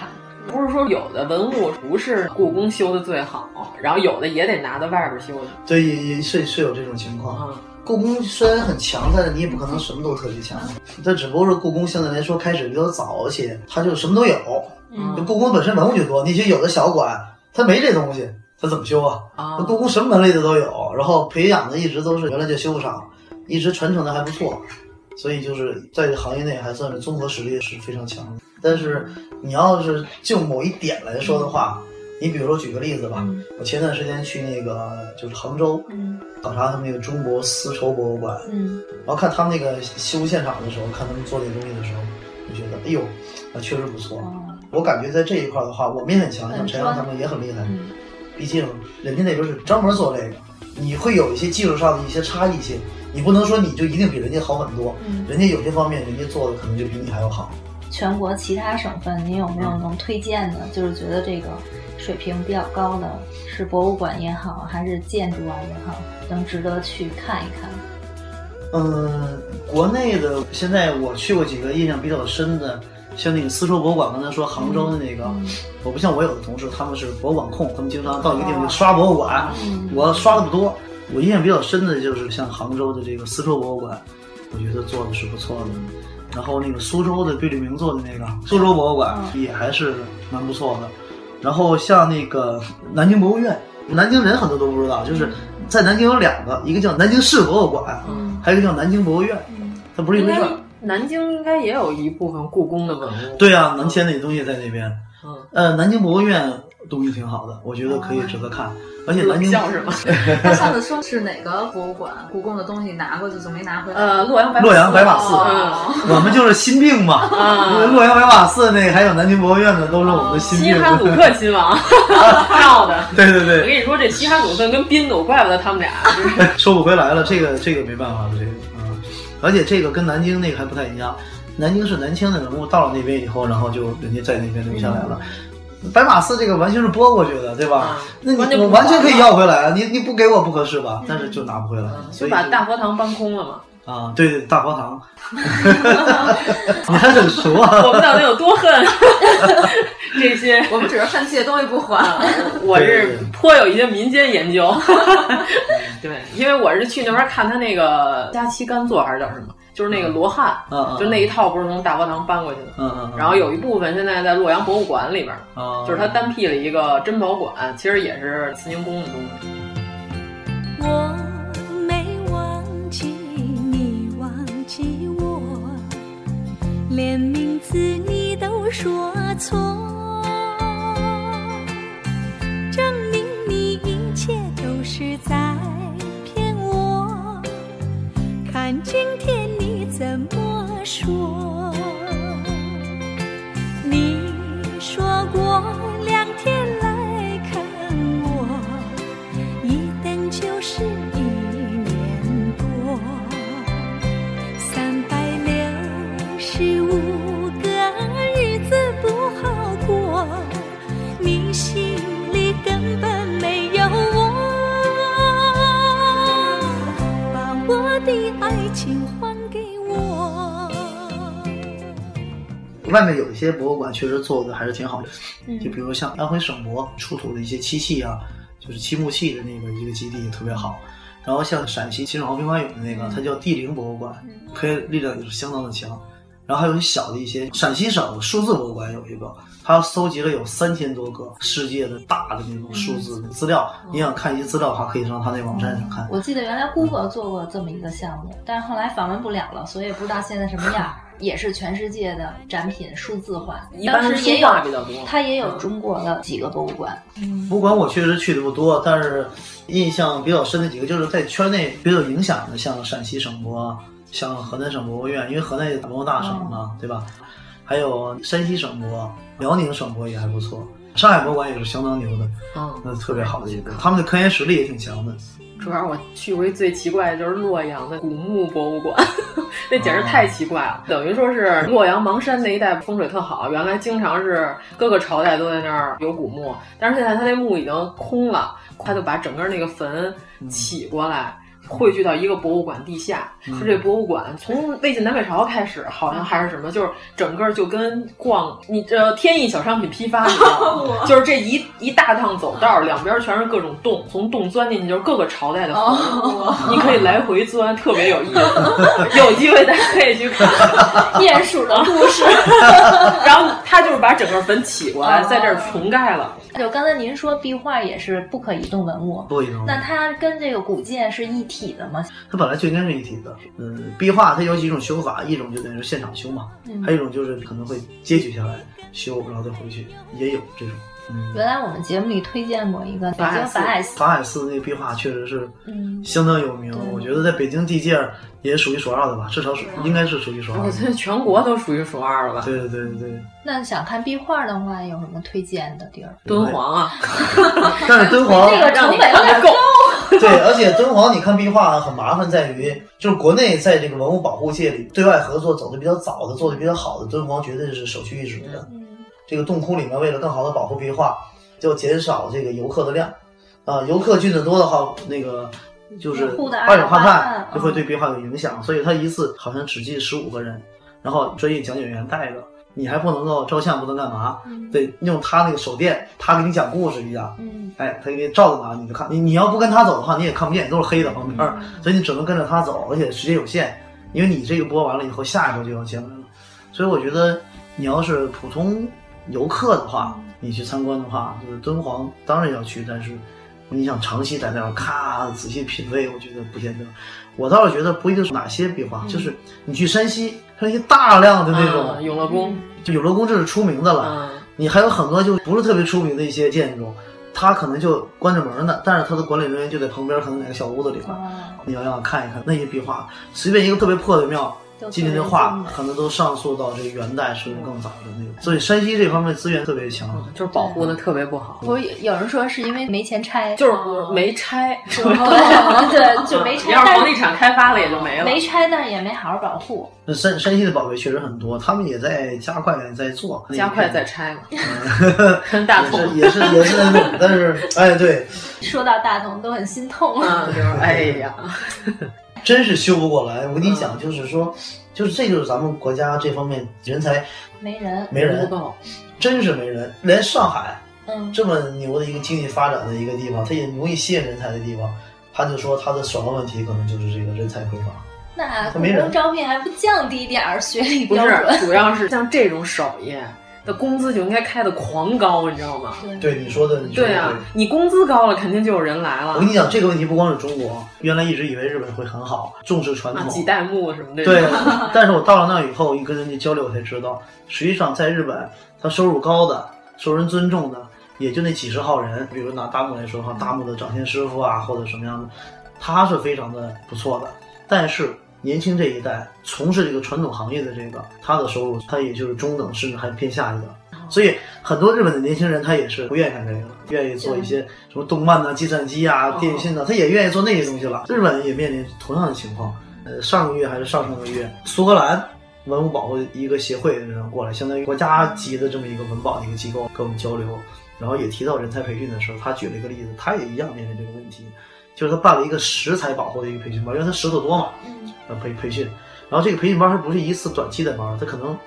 不是说有的文物不是故宫修的最好，然后有的也得拿到外边修的。对，也也是是有这种情况。故宫虽然很强，但是你也不可能什么都特别强。它只不过是故宫相对来说开始比较早一些，它就什么都有。嗯，故宫本身文物就多，那些有的小馆它没这东西，它怎么修啊？啊，故宫什么门类的都有，然后培养的一直都是原来就修不上，一直传承的还不错，所以就是在这行业内还算是综合实力是非常强的。但是你要是就某一点来说的话，你比如说举个例子吧，我前段时间去那个就是杭州，嗯，考察他们那个中国丝绸博物馆，嗯，然后看他们那个修现场的时候，看他们做那东西的时候，我觉得哎呦，那确实不错。我感觉在这一块的话，我们也很强，像陈阳他们也很厉害。毕竟人家那边是专门做这个，你会有一些技术上的一些差异性，你不能说你就一定比人家好很多。人家有些方面人家做的可能就比你还要好。全国其他省份，你有没有能推荐的？就是觉得这个水平比较高的，是博物馆也好，还是建筑啊也好，能值得去看一看。嗯，国内的现在我去过几个印象比较深的，像那个丝绸博物馆，刚才说杭州的那个，我不像我有的同事，他们是博物馆控，他们经常到一个地方就刷博物馆。我刷的不多，我印象比较深的就是像杭州的这个丝绸博物馆，我觉得做的是不错的。然后那个苏州的贝聿铭做的那个苏州博物馆也还是蛮不错的。然后像那个南京博物院，南京人很多都不知道，就是在南京有两个，一个叫南京市博物馆，还有一个叫南京博物院，它不是一回事。南京应该也有一部分故宫的文物。对啊，南迁那东西在那边。嗯，呃，南京博物院东西挺好的，我觉得可以值得看。而且南京像是吗？他上次说是哪个博物馆？故宫的东西拿过去就没拿回来。呃，洛阳白洛阳白马寺，我们就是心病嘛。洛阳白马寺那个还有南京博物院的都是我们的心病。西哈努克亲王 闹的。对对对。我跟你说，这西哈努克跟宾努，怪不得他们俩收不回来了。这个这个没办法的，这个嗯。而且这个跟南京那个还不太一样，南京是南迁的人物到了那边以后，然后就人家在那边留下来了。白马寺这个完全是拨过去的，对吧？那你我完全可以要回来啊，你你不给我不合适吧？但是就拿不回来，所以把大佛堂搬空了嘛。啊，对对，大佛堂，你还很熟啊？我们到底有多恨 这些？我们只是恨这些东西不还。我是颇有一些民间研究，对，因为我是去那边看他那个佳期甘作还是叫什么？就是那个罗汉，嗯，就那一套不是从大佛堂搬过去的，嗯嗯，然后有一部分现在在洛阳博物馆里边，就是他单辟了一个珍宝馆，其实也是慈宁宫的东西。我没忘记你忘记我，连名字你都说错，证明你一切都是在骗我。看今天。说？你说过外面有一些博物馆确实做的还是挺好的，就比如像安徽省博出土的一些漆器啊，就是漆木器的那个一个基地也特别好。然后像陕西秦始皇兵马俑的那个，它叫帝陵博物馆，科学力量也是相当的强。然后还有小的一些，陕西省数字博物馆有一个，它搜集了有三千多个世界的大的那种数字资料。你想看一些资料的话，可以上它那网站上看。我记得原来 Google 做过这么一个项目，但是后来访问不了了，所以不知道现在什么样。也是全世界的展品数字化，当时也有，它也有中国的几个博物馆。博物馆我确实去的不多，但是印象比较深的几个，就是在圈内比较有影响的，像陕西省博，像河南省博物院，因为河南也文化大省嘛，对吧？还有山西省博、辽宁省博也还不错，上海博物馆也是相当牛的，嗯，那特别好的一个，他们的科研实力也挺强的。主要我去过一最奇怪的就是洛阳的古墓博物馆，那简直太奇怪了。等于说是洛阳邙山那一带风水特好，原来经常是各个朝代都在那儿有古墓，但是现在他那墓已经空了，他就把整个那个坟起过来。汇聚到一个博物馆地下，说这博物馆从魏晋南北朝开始，好像还是什么，就是整个就跟逛你这天意小商品批发一样，就是这一一大趟走道，两边全是各种洞，从洞钻进去就是各个朝代的坟，你可以来回钻，特别有意思。有机会大家可以去看 鼹鼠的故事。然后他就是把整个坟起过来，在这儿重盖了。就刚才您说壁画也是不可移动文物，不移动。那它跟这个古建是一体的吗？它本来就应该是一体的。嗯，壁画它有几种修法，一种就等于是现场修嘛，还有一种就是可能会截取下来修，然后再回去，也有这种。原来我们节目里推荐过一个北京法海寺，法海寺那个壁画确实是嗯相当有名，我觉得在北京地界也数一数二的吧，至少是应该是数一数二。我觉得全国都数一数二了吧。对对对对。那想看壁画的话，有什么推荐的地儿？敦煌啊，但是敦煌这个成本有点高。对，而且敦煌你看壁画很麻烦，在于就是国内在这个文物保护界里对外合作走的比较早的、做的比较好的，敦煌绝对是首屈一指的。这个洞窟里面为了更好的保护壁画，就减少这个游客的量，啊，游客进的多的话，那个就是二氧化碳就会对壁画有影响，所以他一次好像只进十五个人，然后专业讲解员带着。你还不能够照相，不能干嘛？嗯、得用他那个手电，他给你讲故事一样。嗯，哎，他给你照着哪你就看。你你要不跟他走的话，你也看不见，都是黑的旁边，嗯、所以你只能跟着他走，而且时间有限，因为你这个播完了以后，下一波就要进来了。所以我觉得，你要是普通游客的话，你去参观的话，就是敦煌当然要去，但是你想长期在那儿咔仔细品味，我觉得不见得。我倒是觉得不一定是哪些壁画，就是你去山西，它那些大量的那种永乐宫，就永乐宫这是出名的了。你还有很多就不是特别出名的一些建筑，它可能就关着门呢，但是它的管理人员就在旁边，可能哪个小屋子里边。你要让看一看那些壁画，随便一个特别破的庙。今年的画可能都上溯到这个元代甚至更早的那个，所以山西这方面资源特别强，就是保护的特别不好。不是有人说是因为没钱拆，就是没拆，对，就没拆。要是房地产开发了也就没了。没拆，但是也没好好保护。那山山西的宝贝确实很多，他们也在加快在做，加快在拆嘛。跟大同 也是也是但是哎对，说到大同都很心痛啊，就是哎呀。真是修不过来，我跟你讲，就是说，就是这就是咱们国家这方面人才没人，没人，真是没人。连上海，嗯，这么牛的一个经济发展的一个地方，它也容易吸引人才的地方，他就说他的首要问题可能就是这个人才匮乏。那故宫招聘还不降低点儿学历标准？不是，主要是像这种手艺。的工资就应该开的狂高，你知道吗？对你说的，对啊，你工资高了，肯定就有人来了。我跟你讲，这个问题不光是中国，原来一直以为日本会很好，重视传统，几代目什么的。对，但是我到了那以后，一跟人家交流，我才知道，实际上在日本，他收入高的、受人尊重的，也就那几十号人。比如拿大木来说哈，大木的掌心师傅啊，或者什么样的，他是非常的不错的。但是年轻这一代从事这个传统行业的这个，他的收入他也就是中等，甚至还偏下一等。所以很多日本的年轻人他也是不愿意干这个，愿意做一些什么动漫呐、计算机啊、电信呐，他也愿意做那些东西了。日本也面临同样的情况。呃，上个月还是上上个月，苏格兰文物保护一个协会的人过来，相当于国家级的这么一个文保的一个机构跟我们交流，然后也提到人才培训的时候，他举了一个例子，他也一样面临这个问题，就是他办了一个食材保护的一个培训班，因为他石头多嘛，呃培培训，然后这个培训班它不是一次短期的班，他可能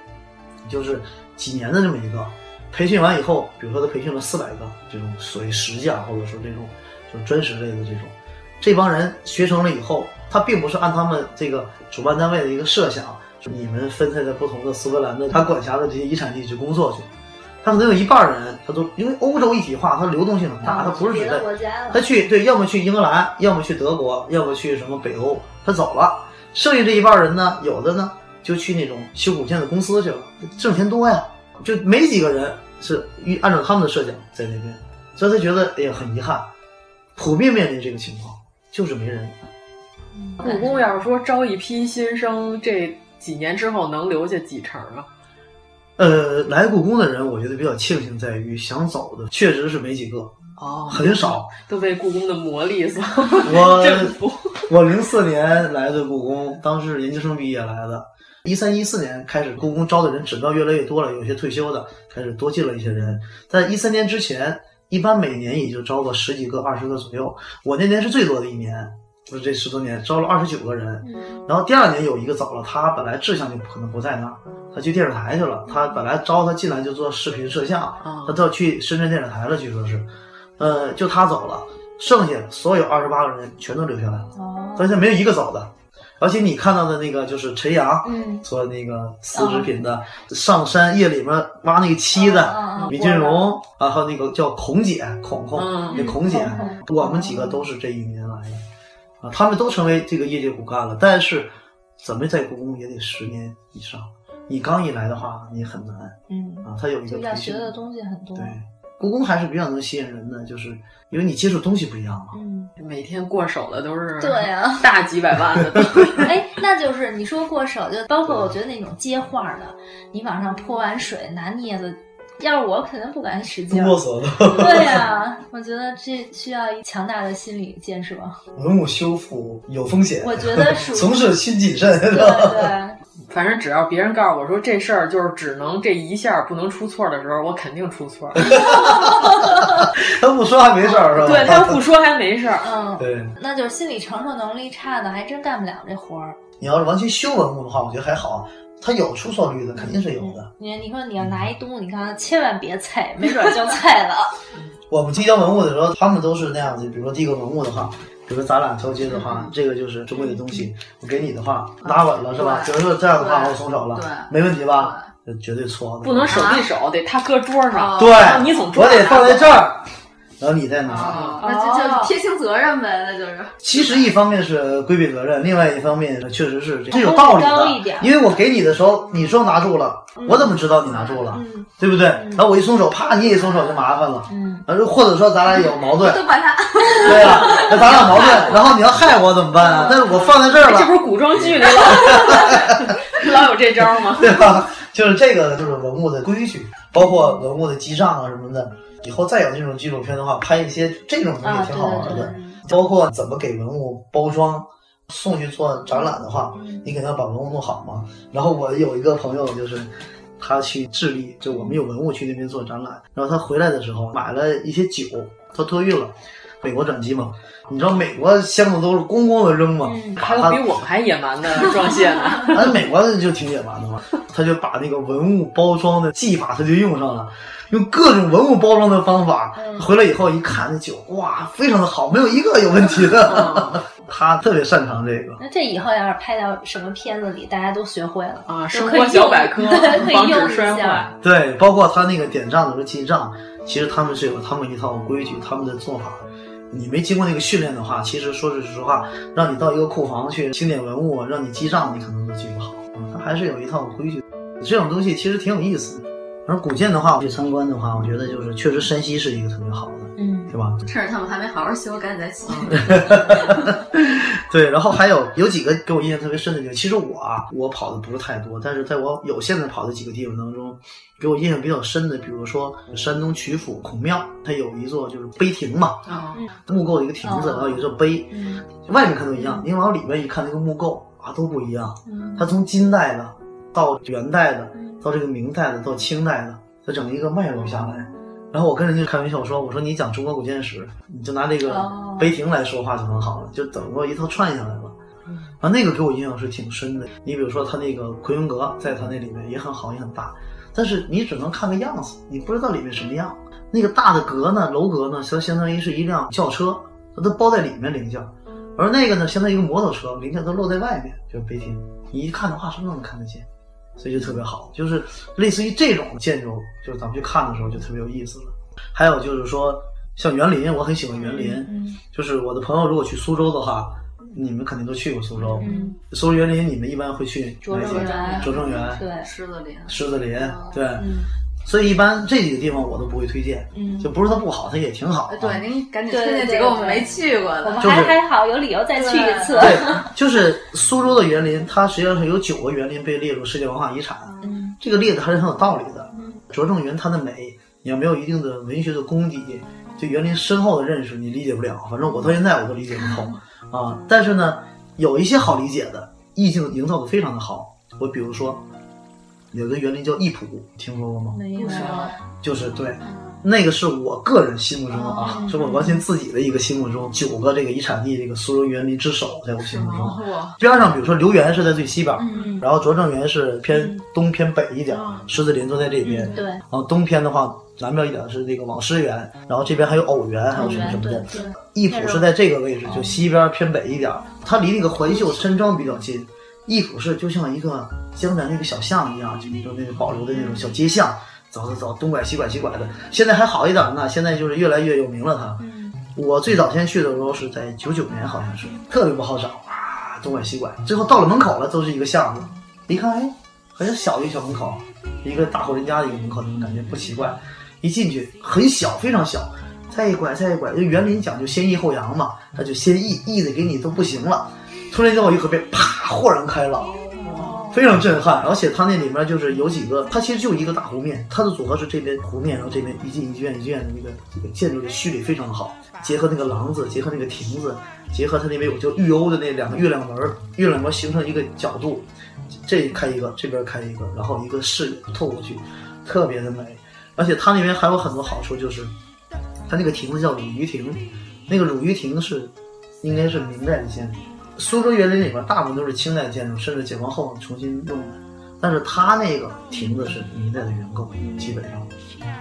就是几年的这么一个。培训完以后，比如说他培训了四百个这种所谓石匠，或者说这种就是砖石类的这种，这帮人学成了以后，他并不是按他们这个主办单位的一个设想，就你们分配在不同的苏格兰的他管辖的这些遗产地去工作去，他可能有一半人他都因为欧洲一体化，它流动性很大，他不是只在他去对，要么去英格兰，要么去德国，要么去什么北欧，他走了，剩下这一半人呢，有的呢就去那种修古建的公司去了，挣钱多呀，就没几个人。是按照他们的设想在那边，所以他觉得哎呀很遗憾，普遍面临这个情况，就是没人。故宫要是说招一批新生，这几年之后能留下几成啊？呃，来故宫的人，我觉得比较庆幸在于想走的确实是没几个，哦，很少，都被故宫的魔力所我 征服。我零四年来的故宫，当时是研究生毕业来的。一三一四年开始，故宫招的人指标越来越多了，有些退休的开始多进了一些人。在一三年之前，一般每年也就招个十几个、二十个左右。我那年是最多的一年，就是这十多年招了二十九个人。然后第二年有一个走了，他本来志向就可能不在那儿，他去电视台去了。他本来招他进来就做视频摄像，他都要去深圳电视台了，据说是。呃，就他走了，剩下所有二十八个人全都留下来了，他现在没有一个走的。而且你看到的那个就是陈阳，嗯，做那个丝织品的，上山夜里面挖那个漆的，李俊荣，然后那个叫孔姐，孔孔，那孔姐，我们几个都是这一年来的，啊，他们都成为这个业界骨干了。但是，怎么在故宫也得十年以上，你刚一来的话，你很难，嗯，啊，他有一个要学的东西很多。对，故宫还是比较能吸引人的，就是因为你接触东西不一样嘛。嗯，每天过手的都是对啊，大几百万的。哎，那就是你说过手，就包括我觉得那种接画的，你往上泼完水，拿镊子。要是我肯定不敢使劲，哆嗦的。对呀，我觉得这需要一强大的心理建设。文物修复有风险，我觉得是 从事需谨慎。对对，反正只要别人告诉我说这事儿就是只能这一下不能出错的时候，我肯定出错。他不说还没事儿是吧？对他不说还没事儿。嗯，对，那就是心理承受能力差的，还真干不了这活儿。你要是完全修文物的话，我觉得还好。它有出错率的，肯定是有的。你你说你要拿一东西，你看千万别菜，没准就 菜了。我们递交文物的时候，他们都是那样子。比如说递个文物的话，比如说咱俩交接的话，这个就是珍贵的东西，我给你的话，拿稳了是吧？比如说这样的话，我松手了，没问题吧？绝对错不能手递手，得他搁桌上。对，你总我得放在这儿。然后你再拿，那就就撇清责任呗，那就是。其实一方面是规避责任，另外一方面确实是这有道理的。因为我给你的时候，你说拿住了，我怎么知道你拿住了？对不对？然后我一松手，啪，你也松手就麻烦了。嗯。或者说咱俩有矛盾，都把他。对呀，那咱俩矛盾，然后你要害我怎么办啊？但是我放在这儿了，这不是古装剧里老老 有这招吗？对吧？就是这个，就是文物的规矩，包括文物的记账啊什么的。以后再有这种纪录片的话，拍一些这种东西挺好玩的，包括怎么给文物包装，送去做展览的话，你肯定要把文物弄好嘛。然后我有一个朋友，就是他去智利，就我们有文物去那边做展览，然后他回来的时候买了一些酒，他托运了，美国转机嘛，你知道美国箱子都是咣咣的扔嘛，他比我们还野蛮的装卸呢。哎，美国就挺野蛮的嘛，他就把那个文物包装的技法他就用上了。用各种文物包装的方法，回来以后一看那酒，哇，非常的好，没有一个有问题的。他特别擅长这个。那这以后要是拍到什么片子里，大家都学会了啊，生活小百 科，防止摔坏。对，包括他那个点账的时候记账，其实他们是有他们一套规矩，他们的做法。你没经过那个训练的话，其实说句实话，让你到一个库房去清点文物，让你记账，你可能都记不好。他还是有一套规矩。这种东西其实挺有意思的。而古建的话，我去参观的话，我觉得就是确实山西是一个特别好的，嗯，是吧？趁着他们还没好好修，赶紧再修。对，然后还有有几个给我印象特别深的地方。其实我啊，我跑的不是太多，但是在我有限的跑的几个地方当中，给我印象比较深的，比如说山东曲阜孔庙，它有一座就是碑亭嘛，木构的一个亭子，然后有一座碑，外面看都一样，你往里面一看，那个木构啊都不一样，它从金代的到元代的。到这个明代的，到清代的，它整一个脉络下来。然后我跟人家开玩笑说：“我说你讲中国古建史，你就拿这个碑亭来说话就很好了，就整个一套串下来了。”啊，那个给我印象是挺深的。你比如说，他那个奎云阁在他那里面也很好，也很大，但是你只能看个样子，你不知道里面什么样。那个大的阁呢，楼阁呢，它相当于是一辆轿车，它都包在里面零件；而那个呢，相当于一个摩托车，零件都露在外面，就是碑亭。你一看的话，什么都能看得见。所以就特别好，就是类似于这种建筑，就是咱们去看的时候就特别有意思了。还有就是说，像园林，我很喜欢园林。就是我的朋友如果去苏州的话，你们肯定都去过苏州。苏州园林，你们一般会去哪些？拙政园，对，狮子林，狮子林，对。所以一般这几个地方我都不会推荐，嗯，就不是它不好，它也挺好。对，您赶紧推荐几个我们没去过的，我们还还好有理由再去一次。对，就是苏州的园林，它实际上是有九个园林被列入世界文化遗产，嗯，这个列的还是很有道理的。拙政园它的美，你要没有一定的文学的功底，对园林深厚的认识，你理解不了。反正我到现在我都理解不透啊。但是呢，有一些好理解的，意境营造的非常的好。我比如说。有个园林叫易圃，听说过吗？没有。就是对，那个是我个人心目中啊，是我完全自己的一个心目中九个这个遗产地这个苏州园林之首，在我心目中。边上比如说留园是在最西边，然后拙政园是偏东偏北一点，狮子林都在这边。对。然后东偏的话，南边一点是那个网师园，然后这边还有偶园，还有什么什么的。易圃是在这个位置，就西边偏北一点，它离那个环秀山庄比较近。艺圃是就像一个江南那个小巷一样，就就那个保留的那种小街巷，走走走，东拐西拐西拐的。现在还好一点呢，现在就是越来越有名了。它，我最早先去的时候是在九九年，好像是特别不好找啊，东拐西拐，最后到了门口了，都是一个巷子。一看，哎，好像小一个小门口，一个大户人家的一个门口，那种感觉不奇怪。一进去很小，非常小，再一拐再一拐，就园林讲究先抑后扬嘛，他就先抑抑的给你都不行了，突然间我一河边啪豁然开朗。非常震撼，而且它那里面就是有几个，它其实就一个大湖面，它的组合是这边湖面，然后这边一进一院一院的那个这个建筑的序列非常好，结合那个廊子，结合那个亭子，结合它那边有叫玉欧的那两个月亮门，月亮门形成一个角度，这开一个，这边开一个，然后一个视野透过去，特别的美，而且它那边还有很多好处，就是它那个亭子叫鲁鱼亭，那个鲁鱼亭是应该是明代的建筑。苏州园林里边大部分都是清代建筑，甚至解放后重新用的。但是它那个亭子是明代的原构，基本上。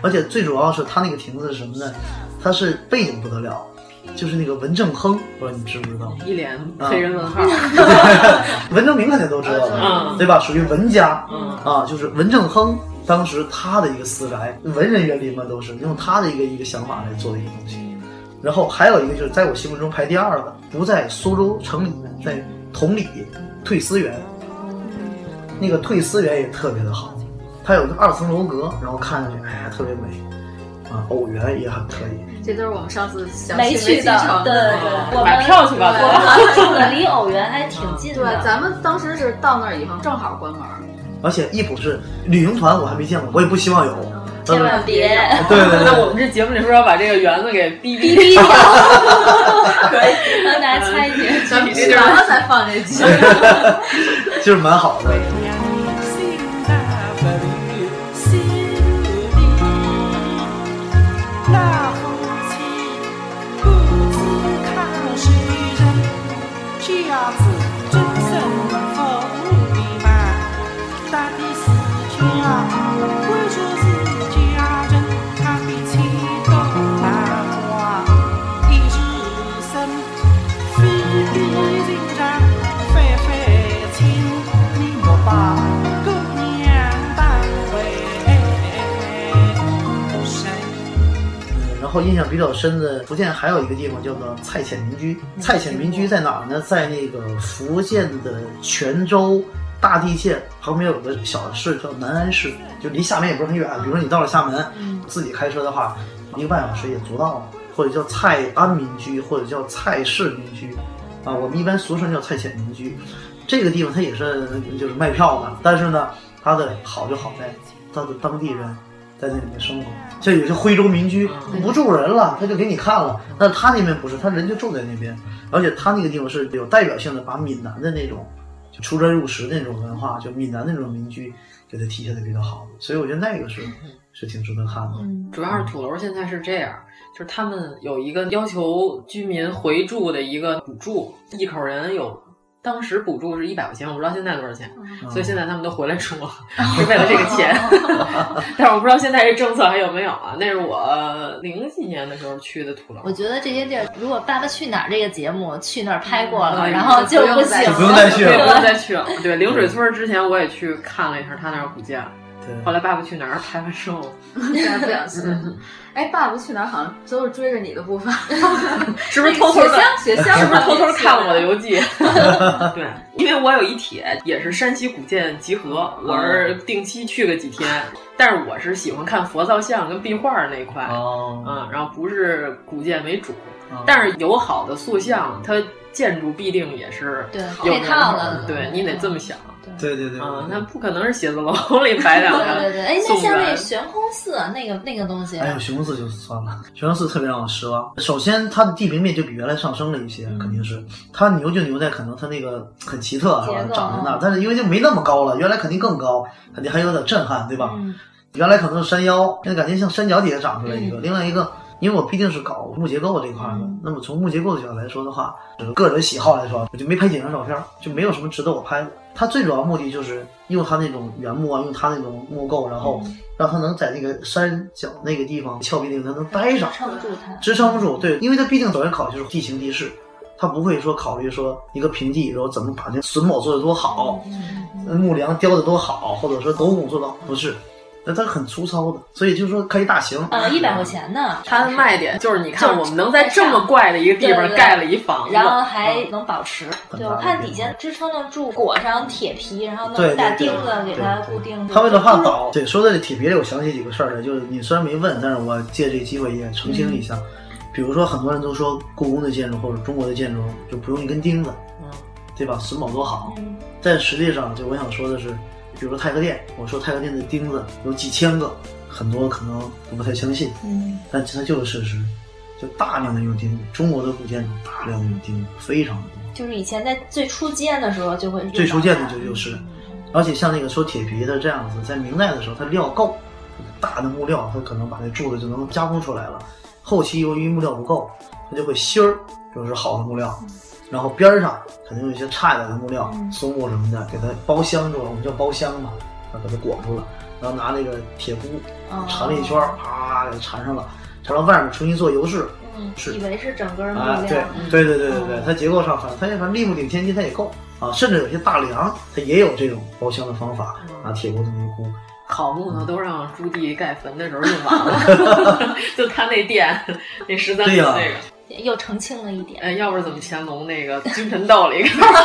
而且最主要是它那个亭子是什么呢？它是背景不得了，就是那个文正亨，不知道你知不知道？一脸黑人问号。文征 明肯定都知道了，对吧？属于文家，啊，就是文正亨当时他的一个私宅，文人园林嘛都是用他的一个一个想法来做的一个东西。然后还有一个就是在我心目中排第二的，不在苏州城里面，在同里退思园。那个退思园也特别的好，它有个二层楼阁，然后看上去哎呀特别美，啊偶园也很可以。这都是我们上次没去的，对对对，买票去吧。我们住的离偶园还挺近的。对，咱们当时是到那儿以后正好关门。而且易普是旅行团，我还没见过，我也不希望有。千万别！对对对，那我们这节目里是不是要把这个园子给逼逼逼掉？可以，让大家猜一猜，咱们什么才放这集？就是蛮好的。后印象比较深的，福建还有一个地方叫做蔡潜民居。蔡潜民居在哪儿呢？在那个福建的泉州大地县旁边有个小市叫南安市，就离厦门也不是很远。比如说你到了厦门，自己开车的话，一个半小时也足到了。或者叫蔡安民居，或者叫蔡氏民居，啊，我们一般俗称叫蔡潜民居。这个地方它也是就是卖票的，但是呢，它的好就好在它的当地人在那里面生活。像有些徽州民居不住人了，他就给你看了。但他那边不是，他人就住在那边，而且他那个地方是有代表性的，把闽南的那种就出砖入石的那种文化，就闽南那种民居给他体现的比较好。所以我觉得那个是是挺值得看的。主要是土楼现在是这样。就是他们有一个要求居民回住的一个补助，一口人有，当时补助是一百块钱，我不知道现在多少钱，所以现在他们都回来住了，是为了这个钱。但是我不知道现在这政策还有没有啊？那是我零几年的时候去的土楼。我觉得这些地儿，如果《爸爸去哪儿》这个节目去那儿拍过了，然后就不行，不用再去了，不用再去了。对，灵水村之前我也去看了一下他那儿古建，后来《爸爸去哪儿》拍完之后，现在不想去。哎，爸爸去哪儿？好像都是追着你的步伐，是不是偷偷的？雪乡，是不是偷偷看了我的游记？对，因为我有一帖也是山西古建集合，我是定期去个几天。但是我是喜欢看佛造像跟壁画那一块，嗯，然后不是古建为主。但是有好的塑像，它建筑必定也是对配套的，对你得这么想。对对对，啊，那不可能是写字楼 里摆两个。对对对，哎，那像那悬空寺那个那个东西，哎呦，悬空寺就算了，悬空寺特别让我失望。首先，它的地平面就比原来上升了一些，肯定是它牛就牛在可能它那个很奇特，是吧？长在那儿，但是因为就没那么高了，原来肯定更高，肯定还有点震撼，对吧？原来可能是山腰，现在感觉像山脚底下长出来一个。另外一个。因为我毕竟是搞木结构这一块的，那么从木结构的角度来说的话，个人喜好来说，我就没拍几张照片，就没有什么值得我拍的。它最主要目的就是用它那种原木啊，用它那种木构，然后让它能在那个山脚那个地方峭壁那个它能待上，支撑住它，支撑不住。对，因为它毕竟首先考就是地形地势，它不会说考虑说一个平地，然后怎么把那榫卯做的多好，木梁雕的多好，或者说斗拱做的不是。那它很粗糙的，所以就是说可以大型，呃，一百块钱呢。它的卖点就是你看，我们能在这么怪的一个地方盖了一房子，然后还能保持。对，我看底下支撑得住，裹上铁皮，然后弄大钉子给它固定。它为了怕倒，对，说到这铁皮里，我想起几个事儿来，就是你虽然没问，但是我借这个机会也澄清一下。比如说，很多人都说故宫的建筑或者中国的建筑就不用一根钉子，嗯，对吧？榫卯多好，但实际上，就我想说的是，比如说太和殿，我说太和殿的钉子有几千个，很多可能都不太相信，嗯，但它就是事实，就大量的用钉子，中国的古建筑大量的用钉子，非常的多。就是以前在最初建的时候就会最初建的就就是，而且像那个说铁皮的这样子，在明代的时候它料够，大的木料它可能把那柱子就能加工出来了。后期由于木料不够，它就会芯儿就是好的木料，然后边上肯定有一些差一点的木料，松木什么的，给它包箱住了，我们叫包箱嘛，啊，给它裹住了，然后拿那个铁箍缠了一圈，啪给缠上了，缠到外面重新做油饰，是。以为是整个木料，对对对对对对，它结构上反正它反正立木顶天金它也够啊，甚至有些大梁它也有这种包箱的方法，拿铁箍这么一箍。好木头都让朱棣盖坟的时候用完了，就他那殿那十三陵那个，又澄清了一点。哎，要不是怎么乾隆那个君臣斗里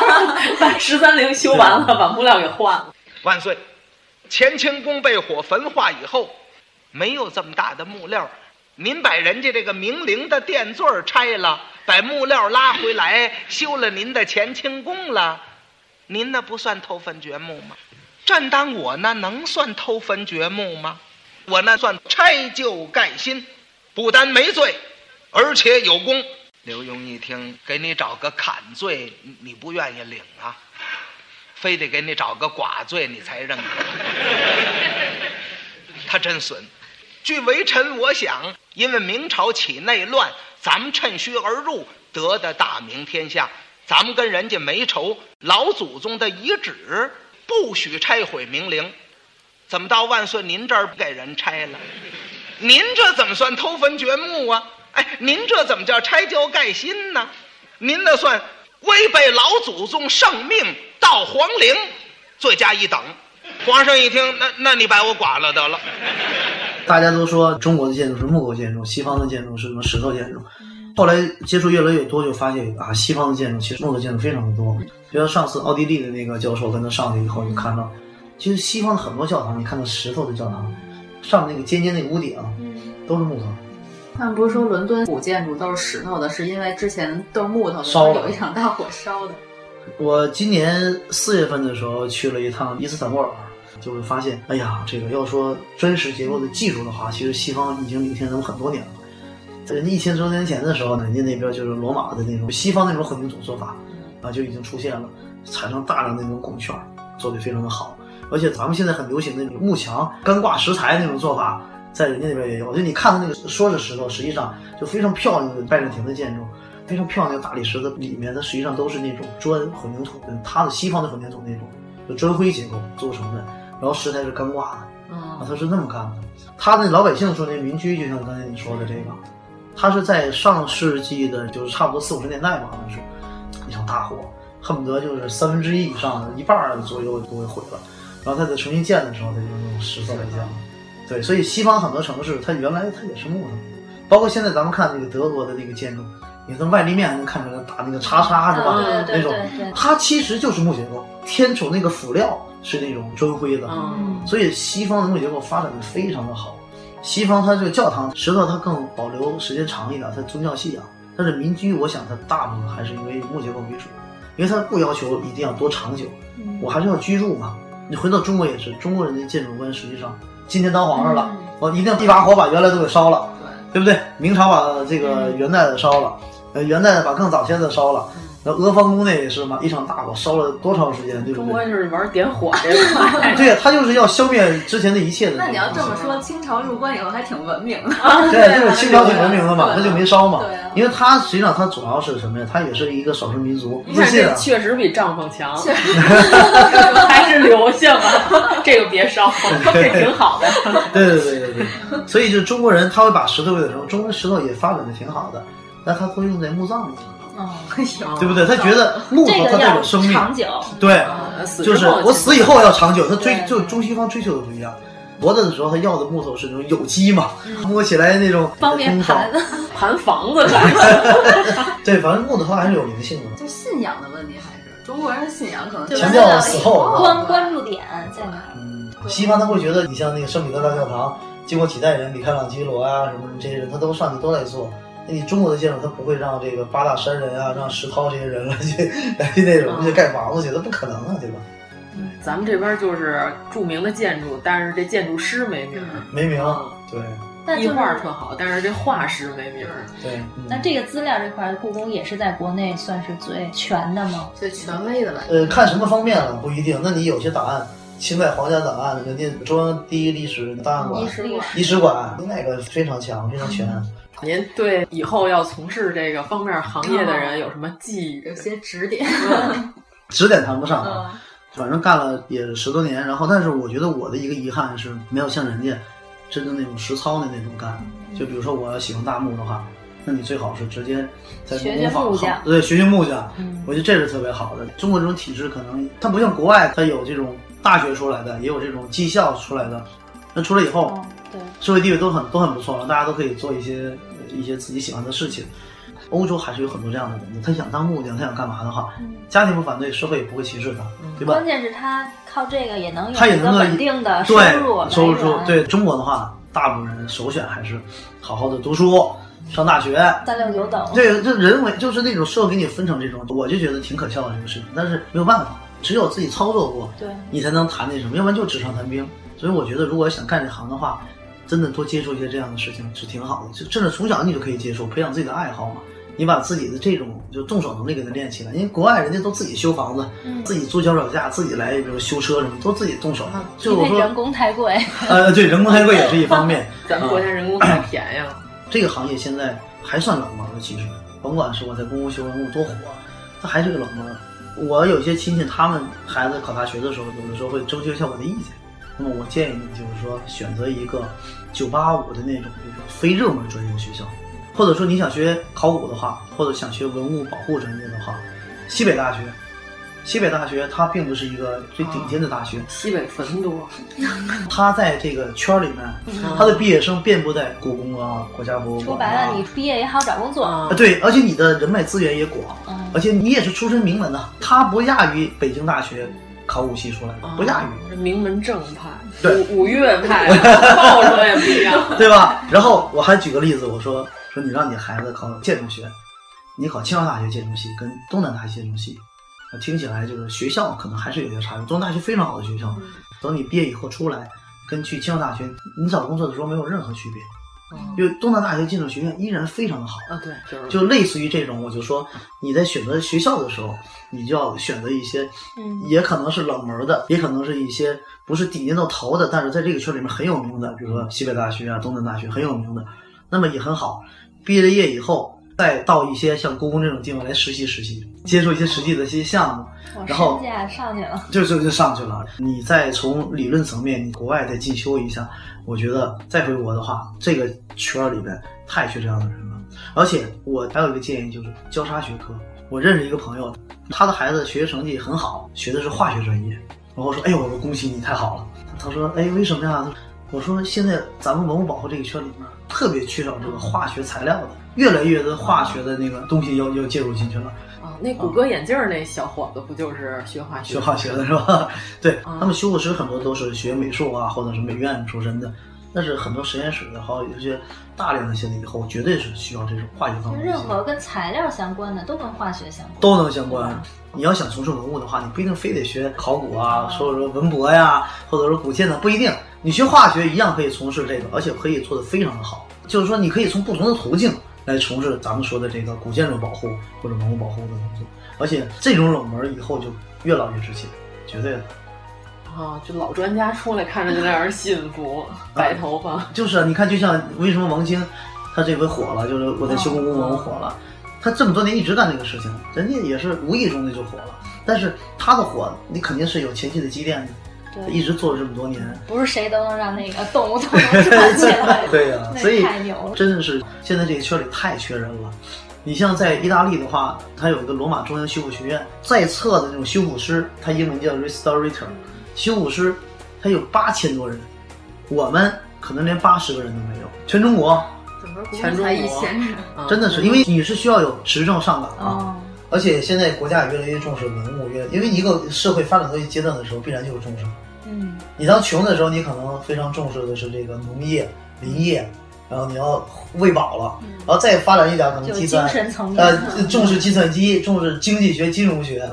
把十三陵修完了，把木料给换了。万岁！乾清宫被火焚化以后，没有这么大的木料，您把人家这个明陵的殿座拆了，把木料拉回来修了您的乾清宫了，您那不算偷坟掘墓吗？站当我那能算偷坟掘墓吗？我那算拆旧盖新，不但没罪，而且有功。刘墉一听，给你找个砍罪，你不愿意领啊？非得给你找个寡罪，你才认可。他真损。据微臣我想，因为明朝起内乱，咱们趁虚而入，得的大明天下。咱们跟人家没仇，老祖宗的遗旨。不许拆毁明陵，怎么到万岁您这儿不给人拆了？您这怎么算偷坟掘墓啊？哎，您这怎么叫拆旧盖新呢？您那算违背老祖宗圣命，盗皇陵，罪加一等。皇上一听，那那你把我剐了得了。大家都说中国的建筑是木头建筑，西方的建筑是什么石头建筑？后来接触越来越多，就发现啊，西方的建筑其实木头建筑非常的多。比如上次奥地利的那个教授跟他上去以后，就看到，其实西方的很多教堂，你看到石头的教堂，上面那个尖尖那个屋顶，都是木头。他们不是说伦敦古建筑都是石头的，是因为之前都是木头的，烧有一场大火烧的。我今年四月份的时候去了一趟伊斯坦布尔，就会发现，哎呀，这个要说真实结构的技术的话，其实西方已经领先咱们很多年了。人家一千多年前的时候，人家那边就是罗马的那种西方那种混凝土做法，啊，就已经出现了，产生大量的那种拱券，做的非常的好。而且咱们现在很流行的那种幕墙干挂石材那种做法，在人家那边也有。就你看的那个说是石头，实际上就非常漂亮的拜占庭的建筑，非常漂亮的大理石的里面，它实际上都是那种砖混凝土，它的西方的混凝土那种，就砖灰结构做成的，然后石材是干挂的，啊，它是那么干的。他那老百姓说那民居，就像刚才你说的这个。它是在上世纪的，就是差不多四五十年代吧，好像是一场大火，恨不得就是三分之一以上，一半左右都给毁了。然后它再重新建的时候，它就用石头来建了。对，所以西方很多城市，它原来它也是木头，包括现在咱们看那个德国的那个建筑，你从外立面还能看出来打那个叉叉是吧？那种，它其实就是木结构，天主那个辅料是那种砖灰的，所以西方的木结构发展的非常的好。西方它这个教堂石头它更保留时间长一点，它宗教信仰。但是民居，我想它大部分还是因为木结构为主，因为它不要求一定要多长久，我还是要居住嘛。你回到中国也是，中国人的建筑观实际上今天当皇上了，我一定一把火把原来都给烧了，对不对？明朝把这个元代的烧了，呃，元代把更早些的烧了。那阿房宫那也是嘛，一场大火烧了多长时间，对不对？中国就是玩点火这块。对呀，他就是要消灭之前的一切的。那你要这么说，清朝入关以后还挺文明的。对，就是清朝挺文明的嘛，他就没烧嘛。因为他实际上他主要是什么呀？他也是一个少数民族。你看这确实比帐篷强，还是留下吧，这个别烧，这挺好的。对对对对对，所以就中国人他会把石头的时候，中国石头也发展的挺好的，但他都用在墓葬里。哦，对不对？他觉得木头它代表生命，长久。对，就是我死以后要长久。他追就中西方追求的不一样。活着的时候，他要的木头是那种有机嘛，摸起来那种 方便盘 盘房子的。对，反正木头它还是有灵性的。就信仰的问题，还是中国人的信仰可能强调死后关关注点在哪？嗯，西方他会觉得你像那个圣彼得大教堂，经过几代人，米开朗基罗啊什么这些人，他都上去都在做。那你中国的建筑，他不会让这个八大山人啊，让石涛这些人来去来去那种去盖房子去，那不可能啊，对吧？咱们这边就是著名的建筑，但是这建筑师没名儿，没名儿，对。壁画特好，但是这画师没名儿。对。那这个资料这块，故宫也是在国内算是最全的吗？最权威的了？呃，看什么方面了，不一定。那你有些档案，清代皇家档案，人家中央第一历史档案馆、历史馆，那个非常强，非常全。您对以后要从事这个方面行业的人有什么寄语？有些指点？指点谈不上啊，反正干了也十多年。然后，但是我觉得我的一个遗憾是没有像人家真正那种实操的那种干。就比如说，我要喜欢大木的话，那你最好是直接在学学木匠，对，学学木匠。我觉得这是特别好的。中国这种体制可能它不像国外，它有这种大学出来的，也有这种技校出来的。那出来以后，对社会地位都很都很不错了，大家都可以做一些一些自己喜欢的事情。欧洲还是有很多这样的人的，他想当木匠，他想干嘛的话，家庭不反对，社会也不会歧视他，对吧？关键是他靠这个也能有他也能稳定的收入收入对中国的话，大部分人首选还是好好的读书，上大学，三六九等。对，这人为就是那种社会给你分成这种，我就觉得挺可笑的这个事情，但是没有办法，只有自己操作过，对，你才能谈那什么，要不然就纸上谈兵。所以我觉得，如果想干这行的话，真的多接触一些这样的事情是挺好的，就甚至从小你就可以接触，培养自己的爱好嘛。你把自己的这种就动手能力给他练起来，因为国外人家都自己修房子，嗯、自己租脚手架，自己来，比如修车什么，都自己动手。就我说人工太贵。呃，对，人工太贵也是一方面。咱们国家人工太便宜了。这个行业现在还算冷门的，其实甭管是我在公共修文物多火，它还是个冷门。我有些亲戚，他们孩子考大学的时候，有的时候会征求一下我的意见。那么我建议你，就是说选择一个九八五的那种，就是非热门专业的学校。或者说你想学考古的话，或者想学文物保护专业的话，西北大学，西北大学它并不是一个最顶尖的大学，西北坟多，它在这个圈里面，它的毕业生遍布在故宫啊、国家博物馆、啊。说白了，你毕业也好找工作啊。对，而且你的人脉资源也广，而且你也是出身名门的，它不亚于北京大学考古系出来的，不亚于。名门正派，对五岳派 报出来也不一样，对吧？然后我还举个例子，我说。说你让你孩子考建筑学，你考清华大学建筑系跟东南大学建筑系，听起来就是学校可能还是有些差别。东南大学非常好的学校，等你毕业以后出来，跟去清华大学你找工作的时候没有任何区别。因为东南大学建筑学院依然非常的好啊，对，就是就类似于这种，我就说你在选择学校的时候，你就要选择一些，嗯，也可能是冷门的，也可能是一些不是顶尖到头的，但是在这个圈里面很有名的，比如说西北大学啊、东南大学很有名的，那么也很好。毕业了业以后，再到一些像故宫这种地方来实习实习，接触一些实际的一些项目，然后身价上去了，就就就上去了。你再从理论层面，你国外再进修一下，我觉得再回国的话，这个圈里边太缺这样的人了。而且我还有一个建议，就是交叉学科。我认识一个朋友，他的孩子学习成绩很好，学的是化学专业。然后说：“哎呦，我恭喜你，太好了。”他说：“哎，为什么呀？”我说：“现在咱们文物保护这个圈里面特别缺少这个化学材料的，越来越多化学的那个东西要要介入进去了。”啊，那谷歌眼镜那小伙子不就是学化学？学化学的是吧？对他们修复师很多都是学美术啊，或者是美院出身的。但是很多实验室的，还有一些大量的现在以后，绝对是需要这种化学方面。任何跟材料相关的都跟化学相关，都能相关。你要想从事文物的话，你不一定非得学考古啊，或者说文博呀，或者说古建的，不一定。你学化学一样可以从事这个，而且可以做得非常的好。就是说，你可以从不同的途径来从事咱们说的这个古建筑保护或者文物保护的工作。而且这种冷门以后就越老越值钱，绝对的。啊，就老专家出来看着就让人信服，白头发。就是啊，你看，就像为什么王晶，他这回火了，就是我在修故宫文物火了，他这么多年一直干这个事情，人家也是无意中的就火了。但是他的火，你肯定是有前期的积淀的。对，一直做了这么多年，不是谁都能让那个动物都能 赚起来。对呀、所以太牛了，真的是现在这个圈里太缺人了。你像在意大利的话，它有一个罗马中央修复学院，在册的那种修复师，他英文叫 restorator，修复师，他有八千多人，我们可能连八十个人都没有，全中国，全中才一千人，真的是因为你是需要有执政上岗啊。哦而且现在国家也越来越重视文物，越因为一个社会发展到一阶段的时候，必然就是重视。嗯，你当穷的时候，你可能非常重视的是这个农业、林业，然后你要喂饱了，然后再发展一点，可能计算呃重视计算机，重视经济学、金融学。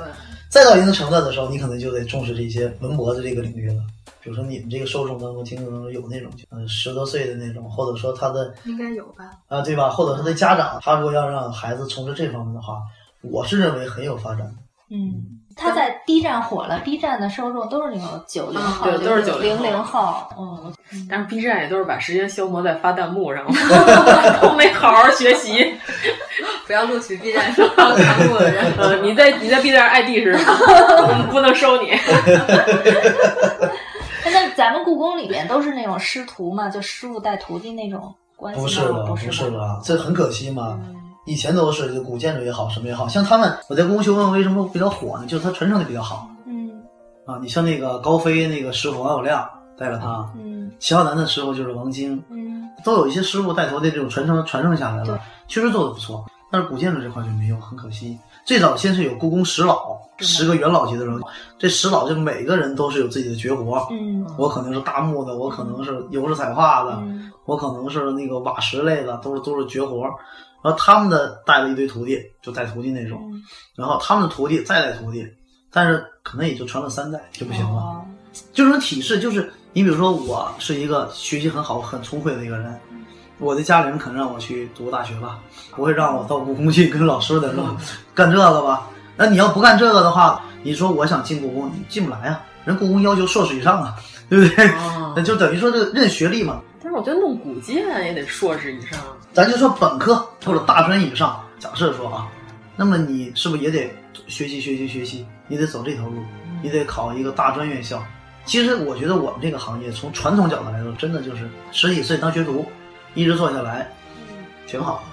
再到一定程度的时候，你可能就得重视这些文博的这个领域了。比如说你们这个受众当中，听众当中有那种呃十多岁的那种，或者说他的应该有吧？啊，对吧？或者他的家长，他如果要让孩子从事这方面的话，我是认为很有发展的。嗯，他在 B 站火了，B 站的受众都是那种九零后，对，都是九零零零后。嗯，但是 B 站也都是把时间消磨在发弹幕上了，都没好好学习。不要录取 B 站上发弹幕的人。呃，你在你在 B 站 ID 是什么？我们不能收你。那咱们故宫里面都是那种师徒嘛，就师傅带徒弟那种关系吗？不是的，不不是吧的，这很可惜嘛。以前都是就古建筑也好，什么也好像他们，我在故宫修文为什么比较火呢？就是它传承的比较好。嗯啊，你像那个高飞那个师傅王友亮带着他，嗯，齐浩南的师傅就是王晶，嗯，都有一些师傅带头的这种传承传承下来了，确实做的不错。但是古建筑这块就没有，很可惜。最早先是有故宫十老，十个元老级的人，这十老就每个人都是有自己的绝活。嗯，我可能是大木的，我可能是油纸彩画的，嗯我可能是那个瓦石类的，都是都是绝活。然后他们的带了一堆徒弟，就带徒弟那种，嗯然后他们的徒弟再带徒弟，但是可能也就传了三代就不行了。这种体式，就是你比如说，我是一个学习很好、很聪慧的一个人，我的家里人肯让我去读大学吧，不会让我到故宫去跟老师在这 干这个吧？那你要不干这个的话，你说我想进故宫，你进不来啊，人故宫要求硕士以上啊，对不对？那 就等于说这个认学历嘛。我觉得弄古建也得硕士以上。咱就说本科或者大专以上，假设说啊，那么你是不是也得学习学习学习？你得走这条路，你得考一个大专院校。其实我觉得我们这个行业从传统角度来说，真的就是十几岁当学徒，一直做下来，挺好。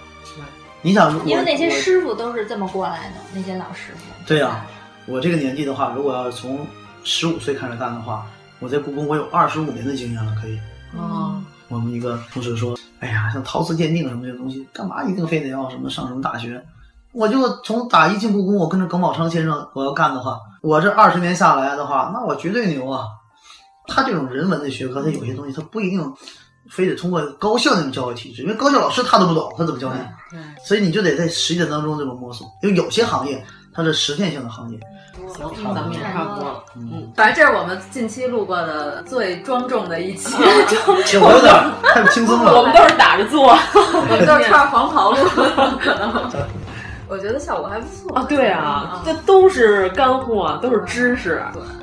你想，因为那些师傅都是这么过来的，那些老师傅。对呀、我这个年纪的话，如果要是从十五岁开始干的话，我在故宫我有二十五年的经验了，可以。哦，我们一个同事说：“哎呀，像陶瓷鉴定什么这东西，干嘛一定非得要什么上什么大学？我就从打一进故宫，我跟着耿宝昌先生我要干的话，我这二十年下来的话，那我绝对牛啊！他这种人文的学科，他有些东西他不一定非得通过高校那种教育体制，因为高校老师他都不懂，他怎么教你？所以你就得在实践当中这么摸索。因为有些行业它是实践性的行业，行，咱们也差不多了。嗯，反正这是我们近期录过的最庄重的一期，这我有点太 轻松了。我们都是打着坐，我们都是穿着黄袍录的，可能。我觉得效果还不错啊！对啊，这都是干货，都是知识。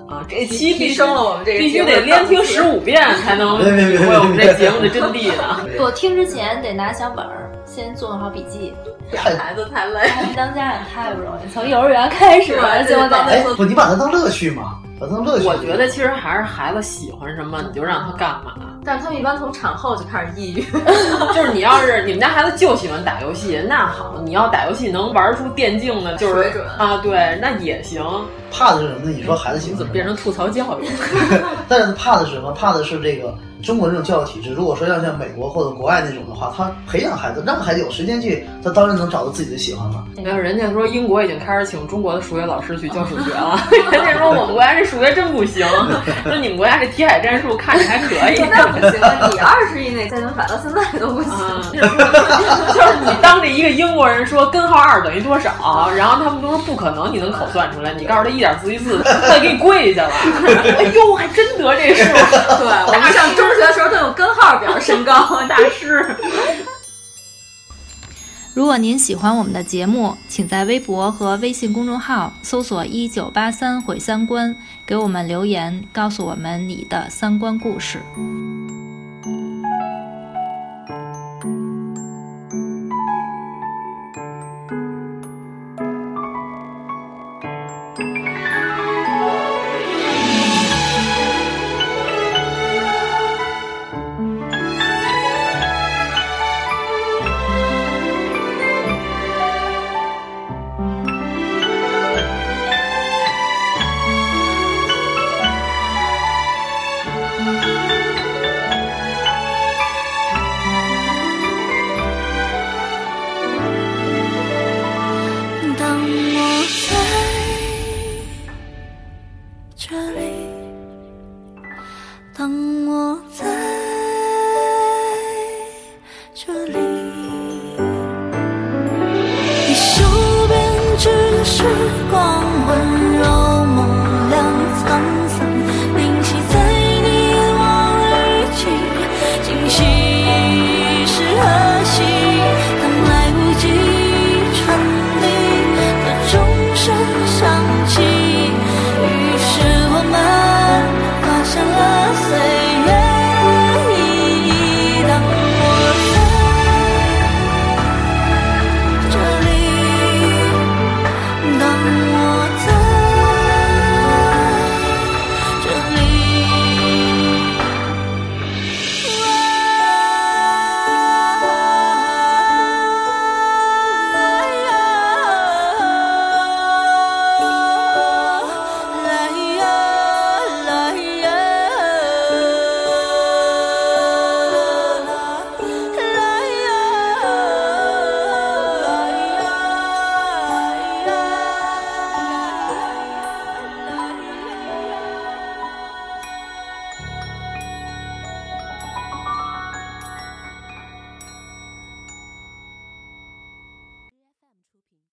啊，这期提升了我们这个必须得连听十五遍才能 体会我们这节目的真谛呢。我听之前得拿小本儿，先做好笔记。养孩子太累，当家长太不容易，从幼儿园开始，结果在哎，不，你把它当乐趣嘛，我觉得其实还是孩子喜欢什么，你就让他干嘛。但是他们一般从产后就开始抑郁，就是你要是你们家孩子就喜欢打游戏，那好，你要打游戏能玩出电竞的，就是水准啊，对，那也行。怕的是什么呢？你说孩子喜欢怎么变成吐槽教育？但是怕的是什么？怕的是这个中国这种教育体制。如果说要像美国或者国外那种的话，他培养孩子，让孩子有时间去，他当然能找到自己的喜欢了。没有，人家说英国已经开始请中国的数学老师去教数学了。人家说我们国家这数学真不行，说你们国家这题海战术看着还可以。那不行了！你二十以内加减法到现在都不行。啊、就是你当着一个英国人说根号二等于多少，然后他们都说不可能，你能口算出来。你告诉他一点四一四，他得给你跪下了。哎呦，还真得这数。对，我们上中学的时候都用根号表示 身高，大师。如果您喜欢我们的节目，请在微博和微信公众号搜索“一九八三毁三观”，给我们留言，告诉我们你的三观故事。